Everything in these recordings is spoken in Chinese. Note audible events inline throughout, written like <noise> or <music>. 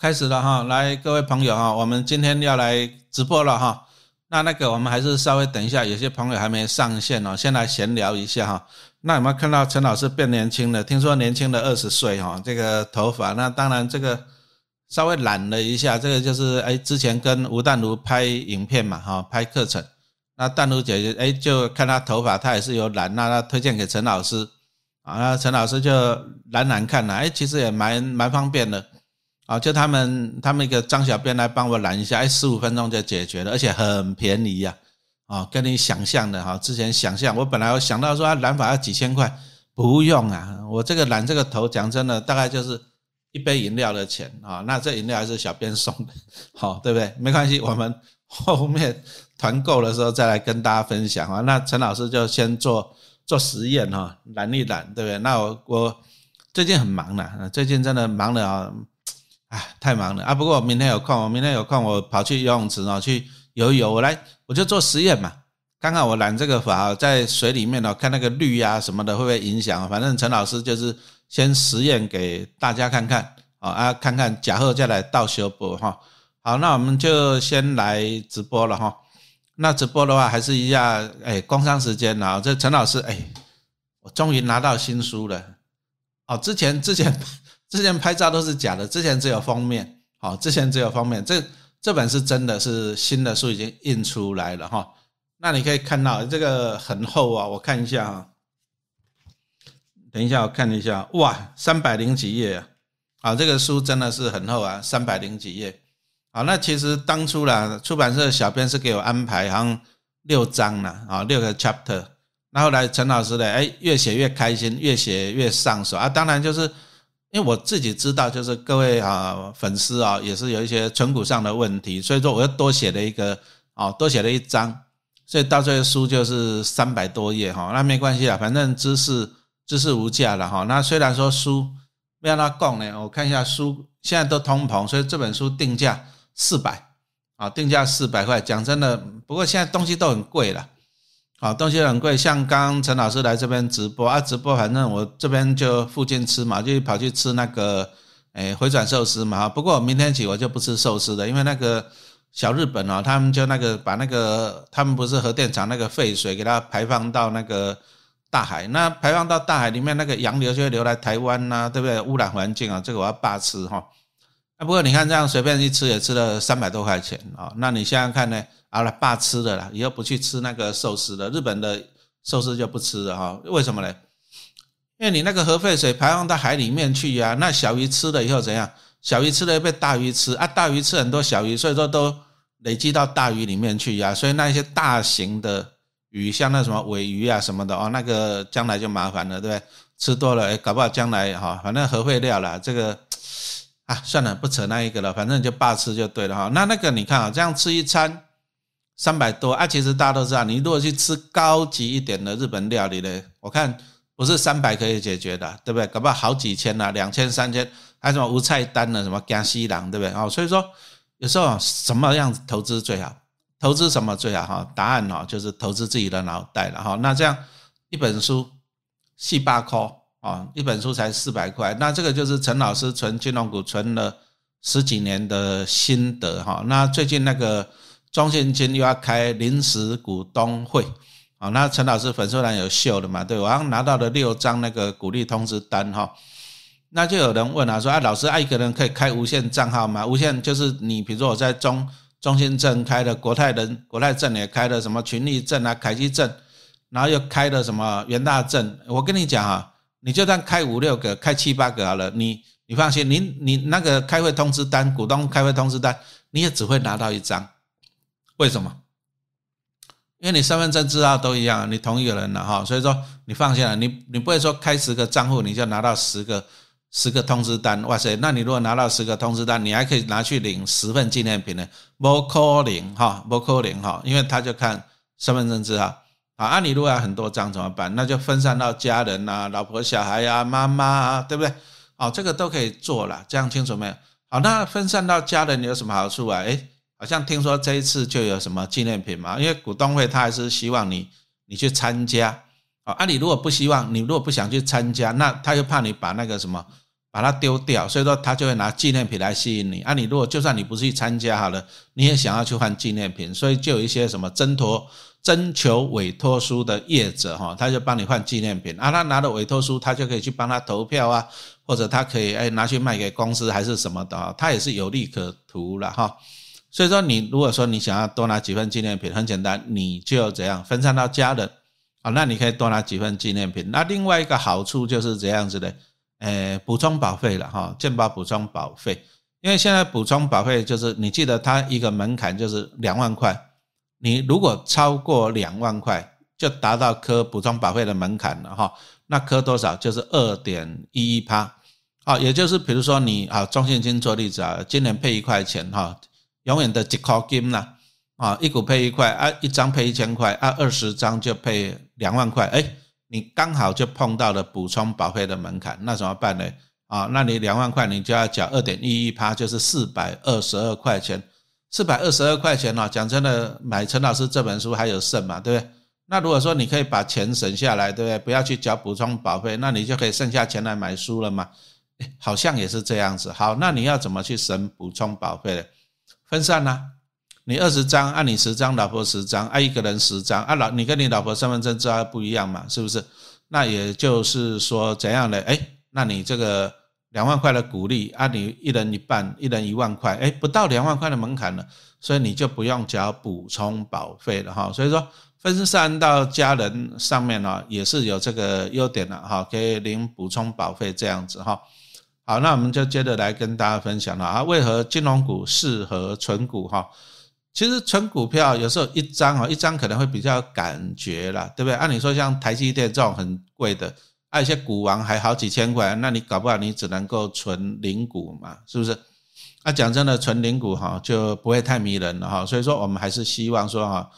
开始了哈，来各位朋友哈，我们今天要来直播了哈。那那个我们还是稍微等一下，有些朋友还没上线哦，先来闲聊一下哈。那有没有看到陈老师变年轻了？听说年轻了二十岁哈，这个头发，那当然这个稍微染了一下，这个就是哎之前跟吴淡如拍影片嘛哈，拍课程，那淡如姐姐哎就看她头发，她也是有染，那她推荐给陈老师啊，那陈老师就染染看了，哎其实也蛮蛮方便的。啊，就他们他们一个张小编来帮我染一下，哎，十五分钟就解决了，而且很便宜呀！啊，跟你想象的哈，之前想象我本来我想到说染发要几千块，不用啊，我这个染这个头，讲真的，大概就是一杯饮料的钱啊。那这饮料还是小编送的，<laughs> 好，对不对？没关系，我们后面团购的时候再来跟大家分享啊。那陈老师就先做做实验哈，染一染，对不对？那我我最近很忙的，最近真的忙的啊。哎，太忙了啊！不过我明天有空，我明天有空，我跑去游泳池哦，去游一游。我来，我就做实验嘛。看看我染这个发在水里面哦，看那个氯啊什么的会不会影响？反正陈老师就是先实验给大家看看啊啊，看看假后再来倒修补哈。好，那我们就先来直播了哈。那直播的话还是一下，哎，工商时间啊。这陈老师，哎，我终于拿到新书了。哦，之前之前。之前拍照都是假的，之前只有封面，好，之前只有封面，这这本是真的是新的书已经印出来了哈，那你可以看到这个很厚啊，我看一下啊，等一下我看一下，哇，三百零几页啊，啊，这个书真的是很厚啊，三百零几页，好，那其实当初啦，出版社的小编是给我安排好像六章了啊，六个 chapter，那后来陈老师呢，哎，越写越开心，越写越上手。啊，当然就是。因为我自己知道，就是各位啊粉丝啊，也是有一些存股上的问题，所以说我又多写了一个啊，多写了一章，所以到这个书就是三百多页哈，那没关系啦，反正知识知识无价了哈。那虽然说书不要它供呢，我看一下书现在都通膨，所以这本书定价四百啊，定价四百块。讲真的，不过现在东西都很贵了。好，东西很贵，像刚陈老师来这边直播啊，直播反正我这边就附近吃嘛，就跑去吃那个诶回转寿司嘛。不过明天起我就不吃寿司的，因为那个小日本哦，他们就那个把那个他们不是核电厂那个废水给它排放到那个大海，那排放到大海里面那个洋流就会流来台湾呐，对不对？污染环境啊，这个我要罢吃哈。啊，不过你看这样随便一吃也吃了三百多块钱啊，那你想想看呢？好了，爸吃的啦，以后不去吃那个寿司了。日本的寿司就不吃了哈。为什么呢？因为你那个核废水排放到海里面去呀，那小鱼吃了以后怎样？小鱼吃了被大鱼吃啊，大鱼吃很多小鱼，所以说都累积到大鱼里面去呀。所以那些大型的鱼，像那什么尾鱼啊什么的哦，那个将来就麻烦了，对不对？吃多了，哎，搞不好将来哈，反正核废料了，这个啊，算了，不扯那一个了，反正就爸吃就对了哈。那那个你看啊，这样吃一餐。三百多啊！其实大家都知道，你如果去吃高级一点的日本料理呢，我看不是三百可以解决的，对不对？搞不好好几千呐，两千、三千，还什么无菜单的，什么江西郎，对不对？哦，所以说有时候什么样子投资最好？投资什么最好？哈，答案哈就是投资自己的脑袋了哈。那这样一本书细八块啊，一本书才四百块，那这个就是陈老师存金融股存了十几年的心得哈。那最近那个。中信金又要开临时股东会啊，那陈老师粉丝团有秀的嘛？对我刚拿到了六张那个鼓励通知单哈，那就有人问啊，说啊，老师爱一个人可以开无限账号吗？无限就是你比如说我在中中信证开的国泰人国泰证也开的什么群力证啊凯基证，然后又开的什么元大证，我跟你讲啊，你就算开五六个开七八个好了，你你放心，你你那个开会通知单股东开会通知单，你也只会拿到一张。为什么？因为你身份证字号都一样，你同一个人了哈，所以说你放心了，你你不会说开十个账户你就拿到十个十个通知单，哇塞！那你如果拿到十个通知单，你还可以拿去领十份纪念品呢，不可能哈，不可能哈，因为他就看身份证字号啊。啊，你如果很多张怎么办？那就分散到家人呐、老婆、小孩呀、妈妈啊，对不对？哦，这个都可以做了，这样清楚没有？好，那分散到家人有什么好处啊？诶好像听说这一次就有什么纪念品嘛？因为股东会他还是希望你你去参加啊。啊，你如果不希望，你如果不想去参加，那他又怕你把那个什么，把它丢掉，所以说他就会拿纪念品来吸引你。啊，你如果就算你不去参加好了，你也想要去换纪念品，所以就有一些什么征托、征求委托书的业者哈，他就帮你换纪念品。啊，他拿了委托书，他就可以去帮他投票啊，或者他可以哎拿去卖给公司还是什么的，他也是有利可图了哈。所以说，你如果说你想要多拿几份纪念品，很简单，你就怎样分散到家人啊，那你可以多拿几份纪念品。那另外一个好处就是这样子的。诶，补充保费了哈，健保补充保费，因为现在补充保费就是你记得它一个门槛就是两万块，你如果超过两万块，就达到科补充保费的门槛了哈。那科多少就是二点一一趴，啊，也就是比如说你啊，中信金做例子啊，今年配一块钱哈，永远的几块金啦，啊，一股配一块啊，一张配一千块啊，二十张就配两万块，哎。你刚好就碰到了补充保费的门槛，那怎么办呢？啊，那你两万块，你就要缴二点一一趴，就是四百二十二块钱。四百二十二块钱哦，讲真的，买陈老师这本书还有剩嘛，对不对？那如果说你可以把钱省下来，对不对？不要去缴补充保费，那你就可以剩下钱来买书了嘛？好像也是这样子。好，那你要怎么去省补充保费呢？分散呢？你二十张，按你十张，老婆十张，按一个人十张，啊老你跟你老婆身份证照不一样嘛，是不是？那也就是说怎样呢？哎，那你这个两万块的鼓励，啊你一人一半，一人一万块，哎不到两万块的门槛了，所以你就不用交补充保费了哈。所以说分散到家人上面呢，也是有这个优点的哈，可以领补充保费这样子哈。好，那我们就接着来跟大家分享了啊，为何金融股适合存股哈？其实存股票有时候一张哦，一张可能会比较感觉啦，对不对？按理说像台积电这种很贵的，还有一些股王还好几千块，那你搞不好你只能够存零股嘛，是不是？那讲真的，存零股哈就不会太迷人了哈。所以说我们还是希望说哈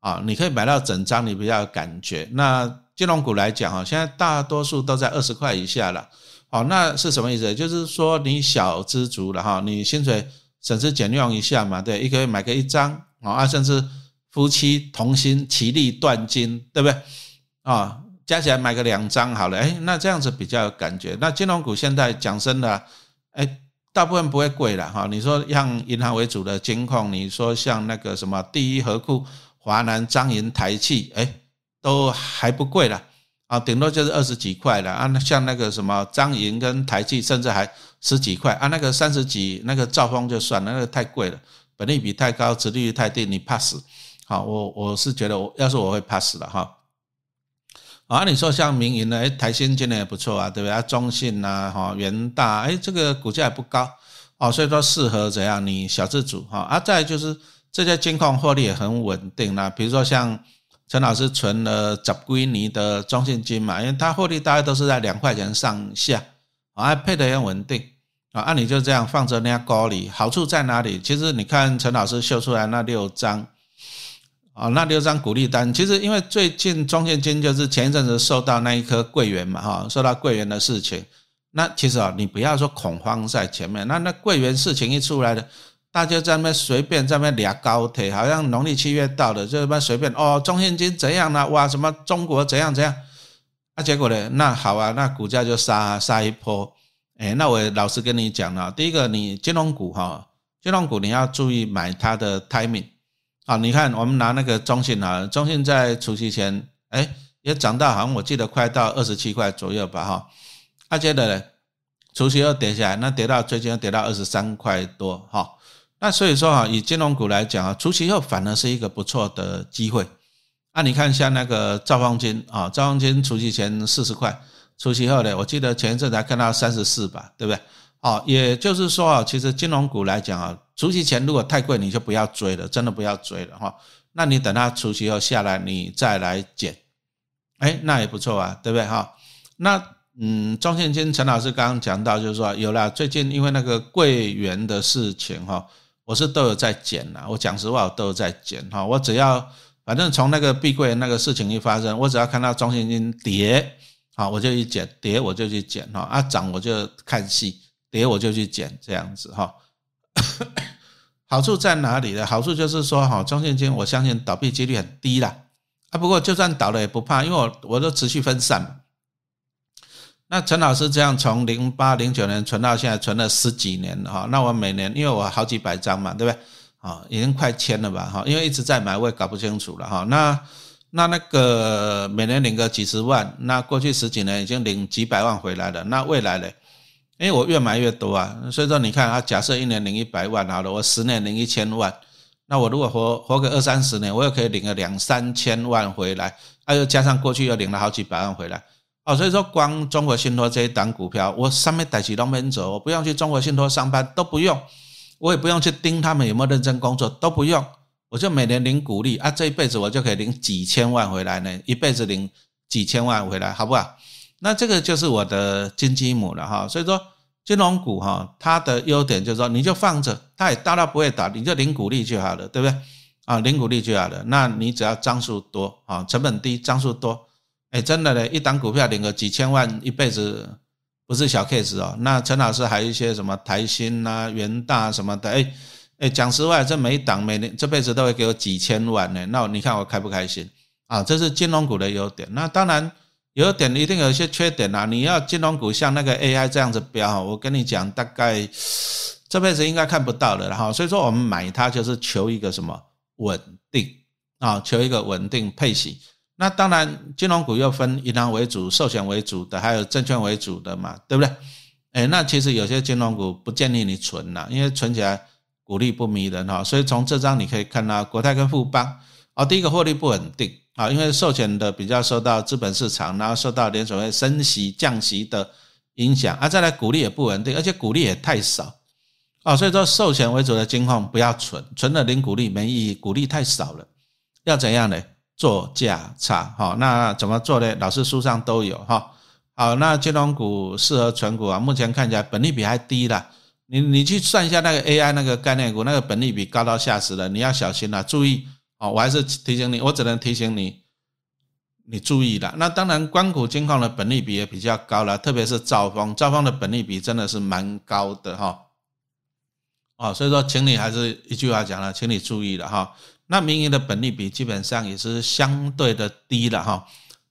啊，你可以买到整张，你比较有感觉。那金融股来讲哈，现在大多数都在二十块以下了。好，那是什么意思？就是说你小资族了哈，你薪水。省吃俭用一下嘛，对，一个月买个一张啊，甚至夫妻同心其利断金，对不对？啊，加起来买个两张好了，哎，那这样子比较有感觉。那金融股现在讲真的，哎，大部分不会贵了哈。你说像银行为主的金控，你说像那个什么第一和库、华南、张银、台气，哎，都还不贵了。啊，顶多就是二十几块了啊，那像那个什么张银跟台积，甚至还十几块啊，那个三十几，那个兆丰就算了，那个太贵了，本利比太高，殖利率太低，你怕死。好，我我是觉得，我要是我会怕死了哈。啊，你说像民营的，哎，台新今年也不错啊，对不对？啊，中信呐，哈，元大，哎，这个股价也不高，哦，所以说适合怎样？你小资主哈。啊，再就是这些金矿获利也很稳定啦，比如说像。陈老师存了十归尼的中信金嘛，因为他获利大概都是在两块钱上下，啊，配的也稳定啊，按理就这样放着那家高里，好处在哪里？其实你看陈老师秀出来那六张，啊，那六张鼓励单，其实因为最近中信金就是前一阵子受到那一颗桂圆嘛，哈，受到桂圆的事情，那其实啊，你不要说恐慌在前面，那那桂圆事情一出来的。大家在那边随便在那边聊高铁，好像农历七月到了，就那边随便哦，中信金怎样呢？哇，什么中国怎样怎样？啊，结果呢？那好啊，那股价就杀杀一波。哎，那我老实跟你讲了，第一个，你金融股哈，金融股你要注意买它的 timing。啊，你看我们拿那个中信啊，中信在除夕前，哎，也涨到好像我记得快到二十七块左右吧，哈。啊，接着呢，除夕又跌下来，那跌到最近又跌到二十三块多，哈。那所以说啊，以金融股来讲啊，除夕后反而是一个不错的机会。啊，你看像那个兆方金啊，兆方金除夕前四十块，除夕后呢，我记得前一阵才看到三十四吧，对不对？哦，也就是说啊，其实金融股来讲啊，除夕前如果太贵，你就不要追了，真的不要追了哈。那你等它除夕后下来，你再来捡，哎，那也不错啊，对不对哈？那嗯，中信金陈老师刚刚讲到，就是说有了最近因为那个柜员的事情哈。我是都有在减呐，我讲实话，我都有在减哈。我只要反正从那个碧桂园那个事情一发生，我只要看到中信金跌，好我就去减，跌我就去减哈。啊涨我就看戏，跌我就去减这样子哈。<coughs> 好处在哪里呢？好处就是说哈，中信金我相信倒闭几率很低啦。啊不过就算倒了也不怕，因为我我都持续分散。那陈老师这样从零八零九年存到现在，存了十几年了哈。那我每年因为我好几百张嘛，对不对？啊，已经快千了吧哈。因为一直在买，我也搞不清楚了哈。那那那个每年领个几十万，那过去十几年已经领几百万回来了。那未来呢？因为我越买越多啊，所以说你看啊，假设一年领一百万好了，我十年领一千万，那我如果活活个二三十年，我又可以领个两三千万回来，还有加上过去又领了好几百万回来，哦，所以说光中国信托这一档股票，我上面带起龙门走，我不用去中国信托上班都不用，我也不用去盯他们有没有认真工作都不用，我就每年领股利啊，这一辈子我就可以领几千万回来呢，一辈子领几千万回来，好不好？那这个就是我的金鸡母了哈，所以说。金融股哈，它的优点就是说，你就放着，它也大到不会倒，你就领股利就好了，对不对？啊，领股利就好了。那你只要张数多啊，成本低，张数多，哎，真的嘞，一档股票领个几千万，一辈子不是小 case 哦。那陈老师还有一些什么台新啊、元大什么的，哎哎，讲实话，这每一档每年这辈子都会给我几千万呢。那你看我开不开心啊？这是金融股的优点。那当然。有点一定有一些缺点啊！你要金融股像那个 AI 这样子飙，我跟你讲，大概这辈子应该看不到了哈。所以说我们买它就是求一个什么稳定啊，求一个稳定配息。那当然金融股又分银行为主、寿险为主的，还有证券为主的嘛，对不对？哎，那其实有些金融股不建议你存了，因为存起来股利不迷人哈。所以从这张你可以看到国泰跟富邦哦，第一个获利不稳定。啊，因为寿险的比较受到资本市场，然后受到联储会升息降息的影响，啊，再来股利也不稳定，而且股利也太少，啊，所以说寿险为主的金控不要存，存了零股利没意义，股利太少了，要怎样呢？做价差，好，那怎么做呢？老师书上都有哈，好，那金融股适合存股啊，目前看起来本利比还低了，你你去算一下那个 AI 那个概念股，那个本利比高到吓死了，你要小心了，注意。哦，我还是提醒你，我只能提醒你，你注意了。那当然，光谷金矿的本利比也比较高了，特别是兆丰，兆丰的本利比真的是蛮高的哈。哦，所以说，请你还是一句话讲了，请你注意了哈。那民营的本利比基本上也是相对的低了哈。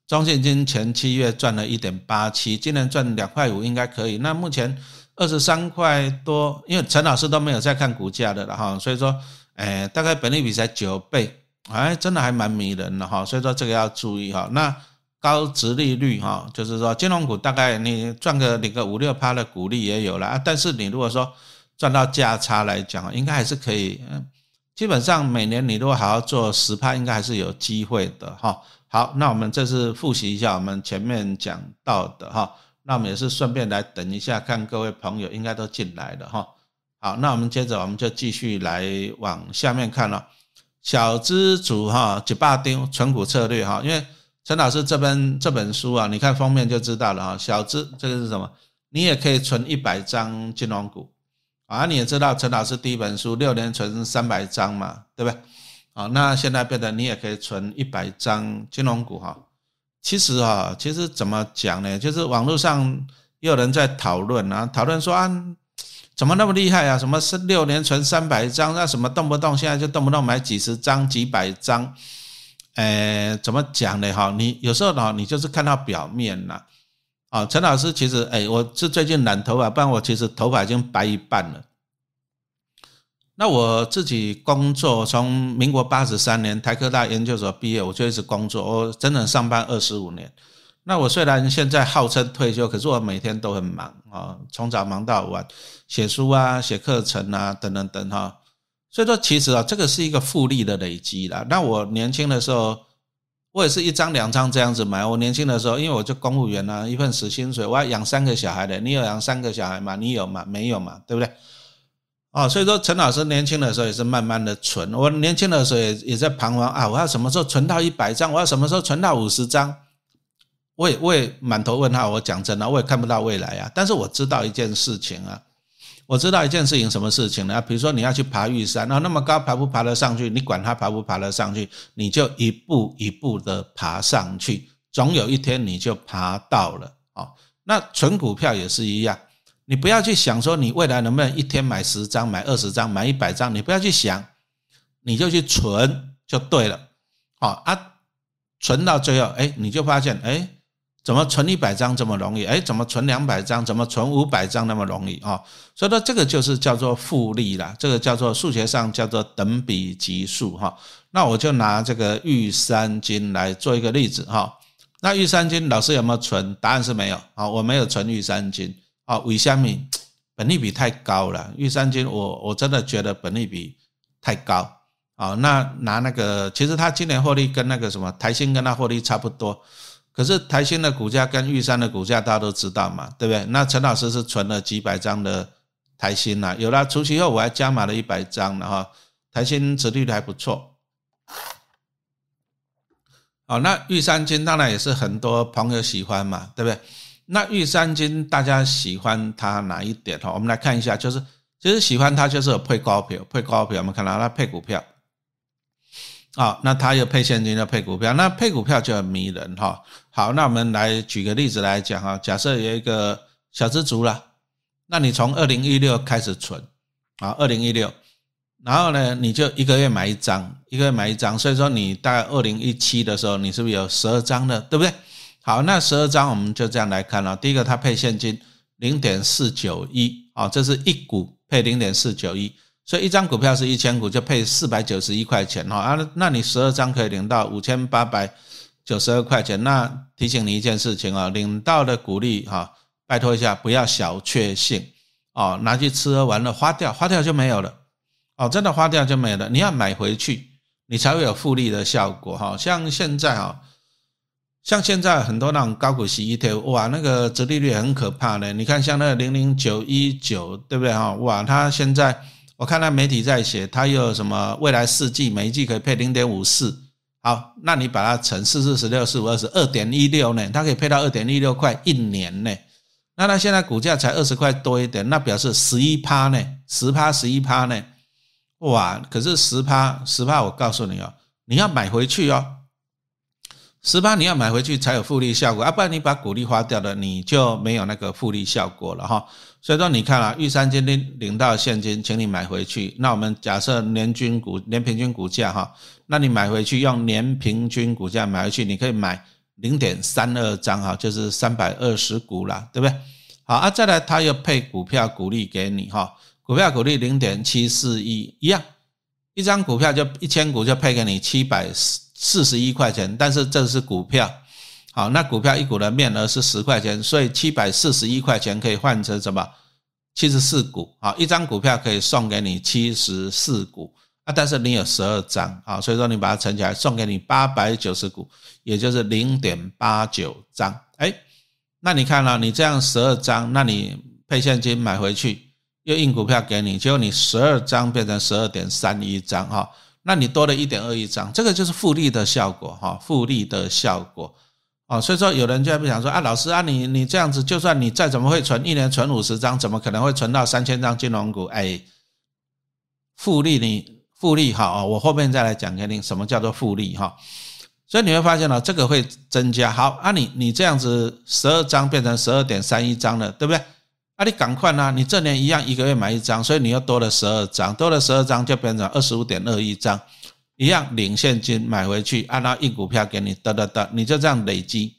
中信金前七月赚了一点八七，今年赚两块五应该可以。那目前二十三块多，因为陈老师都没有在看股价的了哈，所以说，哎，大概本利比才九倍。哎，真的还蛮迷人的哈，所以说这个要注意哈。那高值利率哈，就是说金融股大概你赚个领个五六趴的股利也有了啊。但是你如果说赚到价差来讲，应该还是可以。嗯，基本上每年你如果好好做十趴，应该还是有机会的哈。好，那我们这次复习一下我们前面讲到的哈。那我们也是顺便来等一下，看各位朋友应该都进来了哈。好，那我们接着我们就继续来往下面看了。小资主哈，几把丁存股策略哈，因为陈老师这本这本书啊，你看封面就知道了哈。小资这个是什么？你也可以存一百张金融股啊，你也知道陈老师第一本书六年存三百张嘛，对不对？啊，那现在变得你也可以存一百张金融股哈。其实哈，其实怎么讲呢？就是网络上也有人在讨论啊，讨论说啊。怎么那么厉害啊？什么是六年存三百张？那什么动不动现在就动不动买几十张、几百张？呃，怎么讲呢？哈，你有时候呢，你就是看到表面呐。啊，陈老师其实，哎，我是最近染头发，不然我其实头发已经白一半了。那我自己工作，从民国八十三年台科大研究所毕业，我就一直工作，我整整上班二十五年。那我虽然现在号称退休，可是我每天都很忙啊，从早忙到晚，写书啊、写课程啊等等等哈。所以说，其实啊，这个是一个复利的累积啦。那我年轻的时候，我也是一张两张这样子买。我年轻的时候，因为我就公务员啊，一份死薪水，我要养三个小孩的。你有养三个小孩吗？你有吗？没有嘛，对不对？哦，所以说陈老师年轻的时候也是慢慢的存。我年轻的时候也也在彷徨啊，我要什么时候存到一百张？我要什么时候存到五十张？我也我也满头问号，我讲真的，我也看不到未来啊。但是我知道一件事情啊，我知道一件事情，什么事情呢？比如说你要去爬玉山，然后那么高，爬不爬得上去？你管它爬不爬得上去，你就一步一步的爬上去，总有一天你就爬到了哦。那存股票也是一样，你不要去想说你未来能不能一天买十张、买二十张、买一百张，你不要去想，你就去存就对了。好啊，存到最后，哎，你就发现，哎。怎么存一百张这么容易？哎，怎么存两百张？怎么存五百张那么容易啊？所以说这个就是叫做复利啦，这个叫做数学上叫做等比级数哈。那我就拿这个玉山金来做一个例子哈。那玉山金老师有没有存？答案是没有啊，我没有存玉山金啊。韦香米本利比太高了，玉山金我我真的觉得本利比太高啊。那拿那个，其实他今年获利跟那个什么台新跟他获利差不多。可是台新的股价跟玉山的股价大家都知道嘛，对不对？那陈老师是存了几百张的台新呐，有了除息后我还加码了一百张了哈，台新值率还不错。好，那玉山金当然也是很多朋友喜欢嘛，对不对？那玉山金大家喜欢它哪一点哈？我们来看一下，就是其实喜欢它就是有配高票，配高票我们看到它配股票。好，那它又配现金又配股票，那配股票就很迷人哈。好，那我们来举个例子来讲哈。假设有一个小资族了，那你从二零一六开始存啊，二零一六，然后呢，你就一个月买一张，一个月买一张，所以说你大概二零一七的时候，你是不是有十二张的，对不对？好，那十二张我们就这样来看了。第一个，它配现金零点四九一啊，这是一股配零点四九一。所以一张股票是一千股，就配四百九十一块钱哈啊，那你十二张可以领到五千八百九十二块钱。那提醒你一件事情啊，领到的股利哈，拜托一下不要小确幸哦，拿去吃喝玩乐花掉，花掉就没有了哦，真的花掉就没有了。你要买回去，你才会有复利的效果哈。像现在啊，像现在很多那种高股息 ETF，哇，那个折利率很可怕的。你看像那个零零九一九，对不对哈？哇，它现在。我看到媒体在写，它有什么未来四季每一季可以配零点五四，好，那你把它乘四四十六四五二十二点一六呢？它可以配到二点一六块一年呢。那它现在股价才二十块多一点，那表示十一趴呢，十趴十一趴呢？哇！可是十趴十趴，我告诉你哦，你要买回去哦，十趴你要买回去才有复利效果，啊，不然你把股利花掉了，你就没有那个复利效果了哈。所以说，你看啊，玉山金领领到现金，请你买回去。那我们假设年均股年平均股价哈，那你买回去用年平均股价买回去，你可以买零点三二张哈，就是三百二十股啦，对不对？好啊，再来他又配股票股利给你哈，股票股利零点七四一一样，一张股票就一千股就配给你七百四十一块钱，但是这是股票。好，那股票一股的面额是十块钱，所以七百四十一块钱可以换成什么？七十四股。好，一张股票可以送给你七十四股啊，但是你有十二张啊，所以说你把它乘起来，送给你八百九十股，也就是零点八九张。哎，那你看了，你这样十二张，那你配现金买回去，又印股票给你，结果你十二张变成十二点三一张哈，那你多了一点二一张，这个就是复利的效果哈，复利的效果。哦，所以说有人就不想说啊，老师啊，你你这样子，就算你再怎么会存，一年存五十张，怎么可能会存到三千张金融股？哎，复利你复利哈，我后面再来讲给你什么叫做复利哈。所以你会发现呢，这个会增加。好啊，你你这样子十二张变成十二点三一张了，对不对？啊，你赶快呢，你这年一样一个月买一张，所以你又多了十二张，多了十二张就变成二十五点二一张。一样领现金买回去，按照一股票给你，得得得，你就这样累积，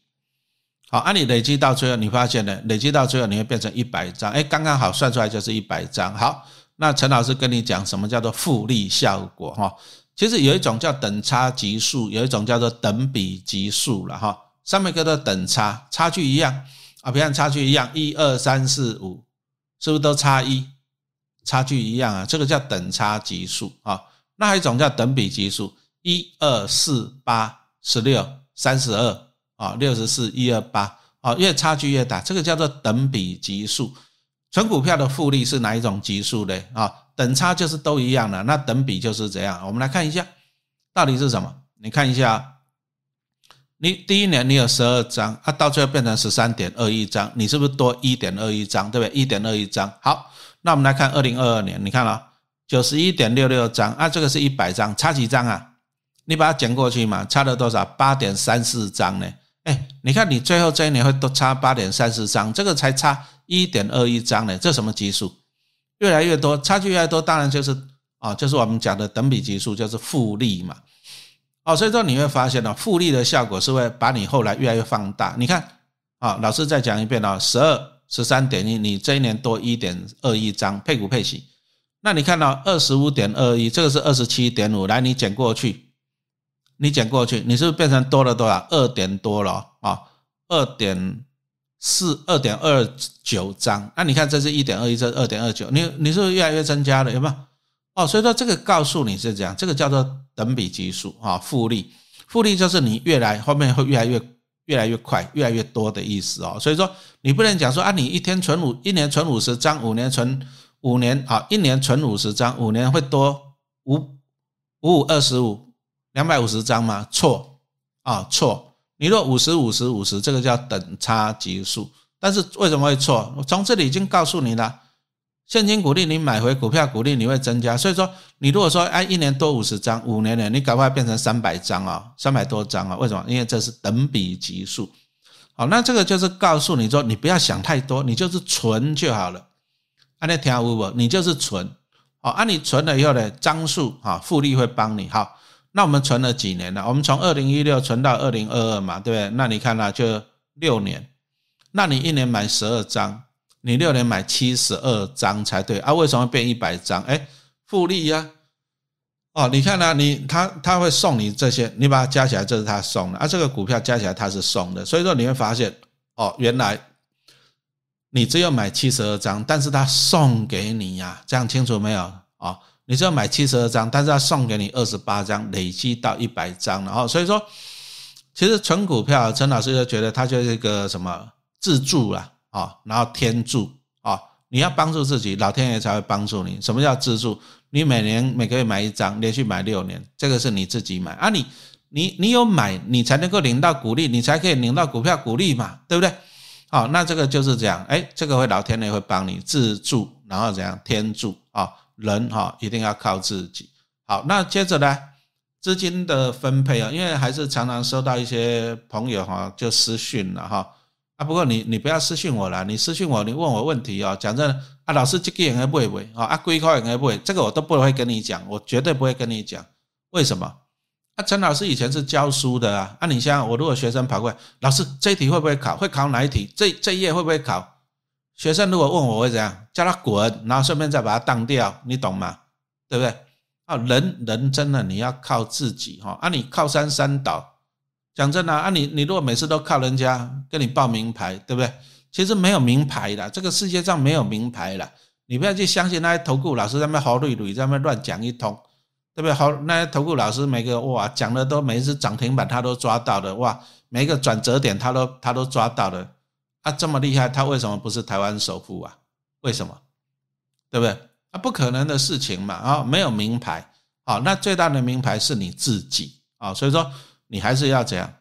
好，按你累积到最后，你发现呢，累积到最后你会变成一百张，哎，刚刚好算出来就是一百张。好，那陈老师跟你讲什么叫做复利效果哈？其实有一种叫等差级数，有一种叫做等比级数了哈。上面叫做等差，差距一样啊，比如差距一样，一二三四五，是不是都差一？差距一样啊，这个叫等差级数啊。那一种叫等比级数，一二四八十六三十二啊，六十四一二八啊，越差距越大，这个叫做等比级数。纯股票的复利是哪一种级数呢？啊，等差就是都一样的，那等比就是这样。我们来看一下，到底是什么？你看一下，你第一年你有十二张，啊，到最后变成十三点二一张，你是不是多一点二一张？对不对？一点二一张。好，那我们来看二零二二年，你看了。九十一点六六张啊，这个是一百张，差几张啊？你把它减过去嘛，差了多少？八点三四张呢？哎，你看你最后这一年会都差八点三四张，这个才差一点二一张呢，这什么级数？越来越多，差距越多，当然就是啊，就是我们讲的等比级数，就是复利嘛。哦，所以说你会发现呢，复利的效果是会把你后来越来越放大。你看啊，老师再讲一遍啊，十二十三点一，你这一年多一点二一张配股配息，那你看到二十五点二一，这个是二十七点五，来你减过去，你减过去，你是不是变成多了多少？二点多了啊，二点四二点二九张，那你看这是一点二一，这二点二九，你你是不是越来越增加了？有没有？哦，所以说这个告诉你是这样，这个叫做等比级数啊，复利，复利就是你越来后面会越来越越来越快，越来越多的意思哦。所以说你不能讲说啊，你一天存五，一年存五十张，五年存五年啊，一年存五十张，五年会多五五五二十五两百五十张吗？错啊，错。你若五十五十五十，这个叫等差级数，但是为什么会错？我从这里已经告诉你了。现金股利，你买回股票股利，你会增加。所以说，你如果说哎，一年多五十张，五年呢，你赶快变成三百张啊，三百多张啊？为什么？因为这是等比级数。好，那这个就是告诉你说，你不要想太多，你就是存就好了。按那听有无？你就是存。好，按你存了以后呢，张数啊，复利会帮你。好，那我们存了几年了？我们从二零一六存到二零二二嘛，对不对？那你看呢，就六年。那你一年买十二张。你六年买七十二张才对啊？为什么变一百张？哎，复利呀！哦，你看呢？你他他会送你这些，你把它加起来，这是他送的啊。这个股票加起来他是送的，所以说你会发现，哦，原来你只有买七十二张，但是他送给你呀，这样清楚没有？啊，你只有买七十二张，但是他送给你二十八张，累积到一百张然后所以说，其实纯股票，陈老师就觉得它就是一个什么自助啊。啊，然后天助啊，你要帮助自己，老天爷才会帮助你。什么叫自助？你每年每个月买一张，连续买六年，这个是你自己买啊。你你你有买，你才能够领到股利，你才可以领到股票股利嘛，对不对？好，那这个就是这样，哎，这个会老天爷会帮你自助，然后怎样天助啊？人哈一定要靠自己。好，那接着呢，资金的分配啊，因为还是常常收到一些朋友哈就私讯了哈啊。不过你你不要私信我了，你私信我，你问我问题哦。讲真的啊，老师这个应该不会不会啊，啊规划应该不会，这个我都不会跟你讲，我绝对不会跟你讲。为什么？啊，陈老师以前是教书的啊，啊，你像我如果学生跑过来，老师这一题会不会考？会考哪一题？这这一页会不会考？学生如果问我，会怎样？叫他滚，然后顺便再把它当掉，你懂吗？对不对？啊，人人真的你要靠自己哈，啊，你靠山山倒。讲真的啊，你你如果每次都靠人家跟你报名牌，对不对？其实没有名牌的，这个世界上没有名牌了。你不要去相信那些投顾老师在那豪绿绿在那乱讲一通，对不对？好，那些投顾老师每个哇讲的都每一次涨停板他都抓到的，哇，每一个转折点他都他都抓到的。啊，这么厉害，他为什么不是台湾首富啊？为什么？对不对？啊，不可能的事情嘛！啊，没有名牌，好，那最大的名牌是你自己啊，所以说。你还是要怎样？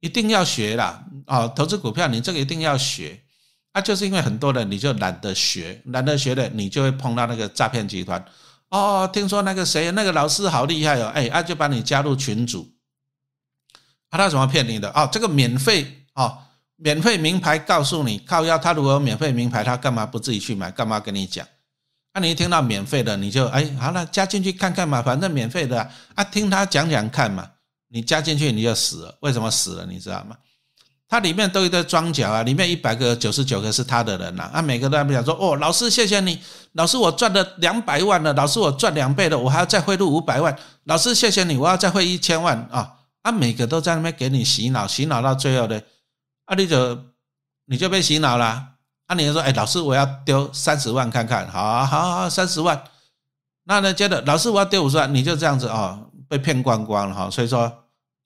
一定要学啦！啊！投资股票，你这个一定要学。啊，就是因为很多人你就懒得学，懒得学的，你就会碰到那个诈骗集团。哦，听说那个谁，那个老师好厉害哦！哎，啊，就把你加入群组。啊，他怎么骗你的？哦，这个免费哦，免费名牌告诉你靠要他如果免费名牌，他干嘛不自己去买？干嘛跟你讲？啊，你一听到免费的，你就哎，好了，加进去看看嘛，反正免费的啊，听他讲讲看嘛。你加进去你就死了，为什么死了？你知道吗？它里面都一堆庄脚啊，里面一百个九十九个是他的人呐，啊，每个都在讲说，哦，老师谢谢你，老师我赚了两百万了，老师我赚两倍了，我还要再汇入五百万，老师谢谢你，我要再汇一千万。啊，啊，每个都在那边给你洗脑，洗脑到最后的，啊，你就你就被洗脑了，啊，你就说，哎，老师我要丢三十万看看，好，好，好，三十万，那呢接着老师我要丢五十万，你就这样子啊。被骗光光了哈，所以说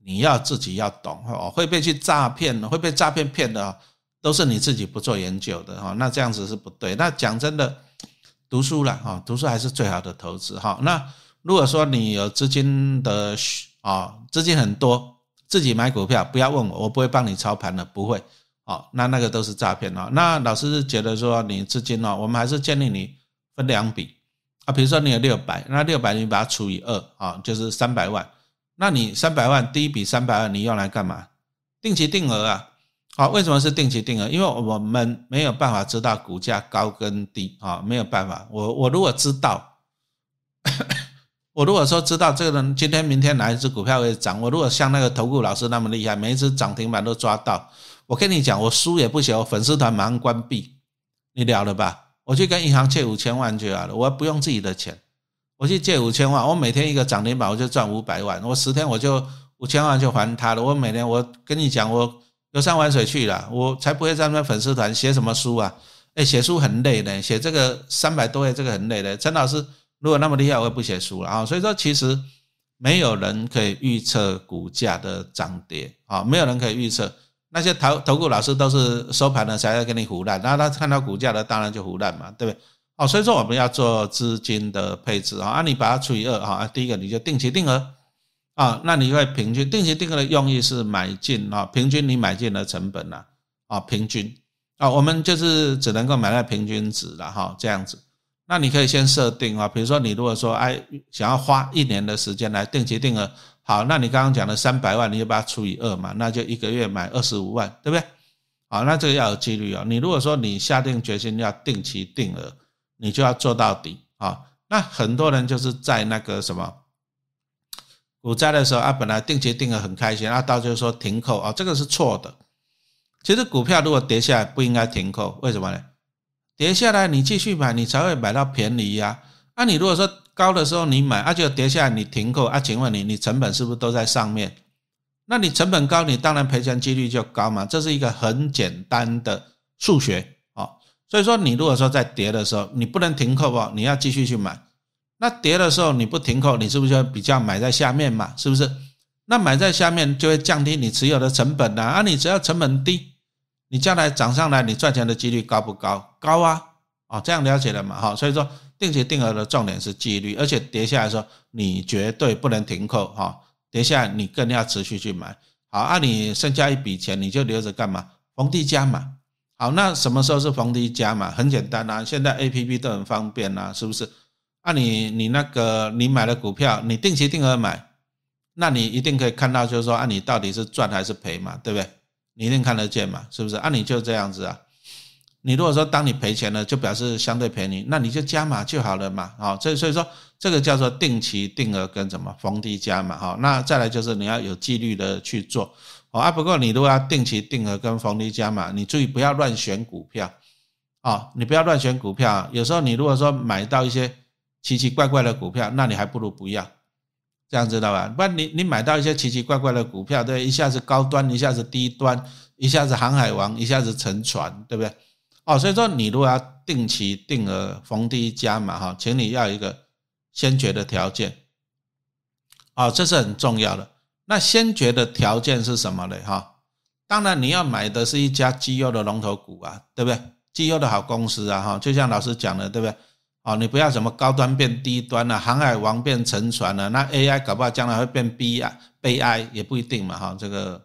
你要自己要懂哦，会被去诈骗，会被诈骗骗的，都是你自己不做研究的哈，那这样子是不对。那讲真的，读书了哈，读书还是最好的投资哈。那如果说你有资金的啊，资金很多，自己买股票，不要问我，我不会帮你操盘的，不会。哦，那那个都是诈骗哦。那老师是觉得说你资金呢，我们还是建议你分两笔。啊，比如说你有六百，那六百你把它除以二啊，就是三百万。那你三百万第一笔三百万你用来干嘛？定期定额啊。好，为什么是定期定额？因为我们没有办法知道股价高跟低啊，没有办法。我我如果知道，<coughs> 我如果说知道这个人今天明天哪一只股票会涨，我如果像那个投顾老师那么厉害，每一只涨停板都抓到，我跟你讲，我输也不行，我粉丝团马上关闭，你了了吧？我去跟银行借五千万就好了，我不用自己的钱，我去借五千万，我每天一个涨停板我就赚五百万，我十天我就五千万就还他了。我每年我跟你讲，我游山玩水去了，我才不会在那粉丝团写什么书啊！哎，写书很累的，写这个三百多页这个很累的。陈老师如果那么厉害，我也不写书了啊。所以说，其实没有人可以预测股价的涨跌啊，没有人可以预测。那些投投顾老师都是收盘了才要给你胡乱，然后他看到股价的当然就胡乱嘛，对不对？哦，所以说我们要做资金的配置啊，你把它除以二啊，第一个你就定期定额啊，那你会平均定期定额的用意是买进啊，平均你买进的成本呐啊，平均。啊，我们就是只能够买在平均值了哈，这样子。那你可以先设定啊，比如说你如果说哎想要花一年的时间来定期定额，好，那你刚刚讲的三百万，你就把它除以二嘛，那就一个月买二十五万，对不对？好，那这个要有纪律啊。你如果说你下定决心要定期定额，你就要做到底啊。那很多人就是在那个什么股灾的时候啊，本来定期定的很开心啊，到就是说停扣啊，这个是错的。其实股票如果跌下来不应该停扣，为什么呢？跌下来你继续买，你才会买到便宜呀。那你如果说高的时候你买，而且跌下来你停扣啊，请问你你成本是不是都在上面？那你成本高，你当然赔钱几率就高嘛。这是一个很简单的数学。所以说你如果说在跌的时候你不能停扣哦，你要继续去买。那跌的时候你不停扣，你是不是就比较买在下面嘛？是不是？那买在下面就会降低你持有的成本呐。啊，你只要成本低。你将来涨上来，你赚钱的几率高不高？高啊！哦，这样了解了嘛？哈，所以说定期定额的重点是纪律，而且跌下来说你绝对不能停扣哈，跌下来你更要持续去买。好，啊，你剩下一笔钱你就留着干嘛？逢低加码。好，那什么时候是逢低加码？很简单啊，现在 A P P 都很方便啊，是不是？啊，你你那个你买了股票，你定期定额买，那你一定可以看到，就是说啊，你到底是赚还是赔嘛，对不对？你一定看得见嘛？是不是？啊，你就这样子啊。你如果说当你赔钱了，就表示相对便宜，那你就加码就好了嘛。好，这所以说这个叫做定期定额跟什么逢低加码。好，那再来就是你要有纪律的去做。哦啊，不过你如果要定期定额跟逢低加码，你注意不要乱选股票啊，你不要乱选股票。有时候你如果说买到一些奇奇怪怪的股票，那你还不如不要。这样知道吧？不然你你买到一些奇奇怪怪的股票，对，一下子高端，一下子低端，一下子航海王，一下子沉船，对不对？哦，所以说你如果要定期定额逢低加码哈，请你要一个先决的条件，哦，这是很重要的。那先决的条件是什么呢？哈，当然你要买的是一家绩优的龙头股啊，对不对？绩优的好公司啊，哈，就像老师讲的，对不对？哦，你不要什么高端变低端了，航海王变沉船了，那 AI 搞不好将来会变 B 啊，悲哀也不一定嘛，哈，这个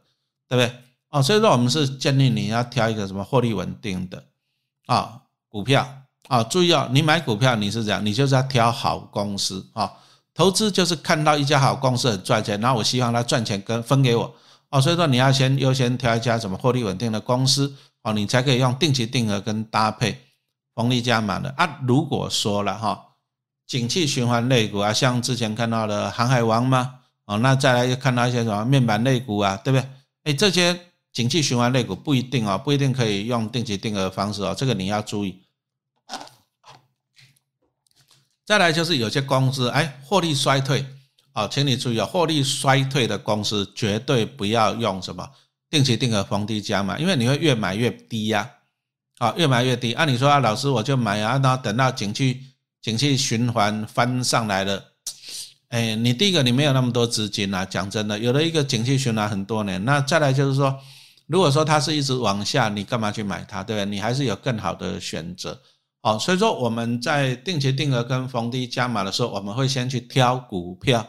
对不对？哦，所以说我们是建议你要挑一个什么获利稳定的啊股票啊，注意哦，你买股票你是这样，你就是要挑好公司啊，投资就是看到一家好公司很赚钱，然后我希望它赚钱跟分给我哦，所以说你要先优先挑一家什么获利稳定的公司哦，你才可以用定期定额跟搭配。红利加码的啊，如果说了哈，景气循环类股啊，像之前看到的航海王吗？哦，那再来又看到一些什么面板类股啊，对不对？哎，这些景气循环类股不一定哦，不一定可以用定期定额方式哦，这个你要注意。再来就是有些公司哎，获利衰退哦，请你注意哦，获利衰退的公司绝对不要用什么定期定额逢低加码，因为你会越买越低呀。啊，越买越低。按你说啊，老师我就买啊，那等到景气景气循环翻上来了，哎，你第一个你没有那么多资金啊。讲真的，有了一个景气循环很多年，那再来就是说，如果说它是一直往下，你干嘛去买它？对不对？你还是有更好的选择。好，所以说我们在定期定额跟逢低加码的时候，我们会先去挑股票。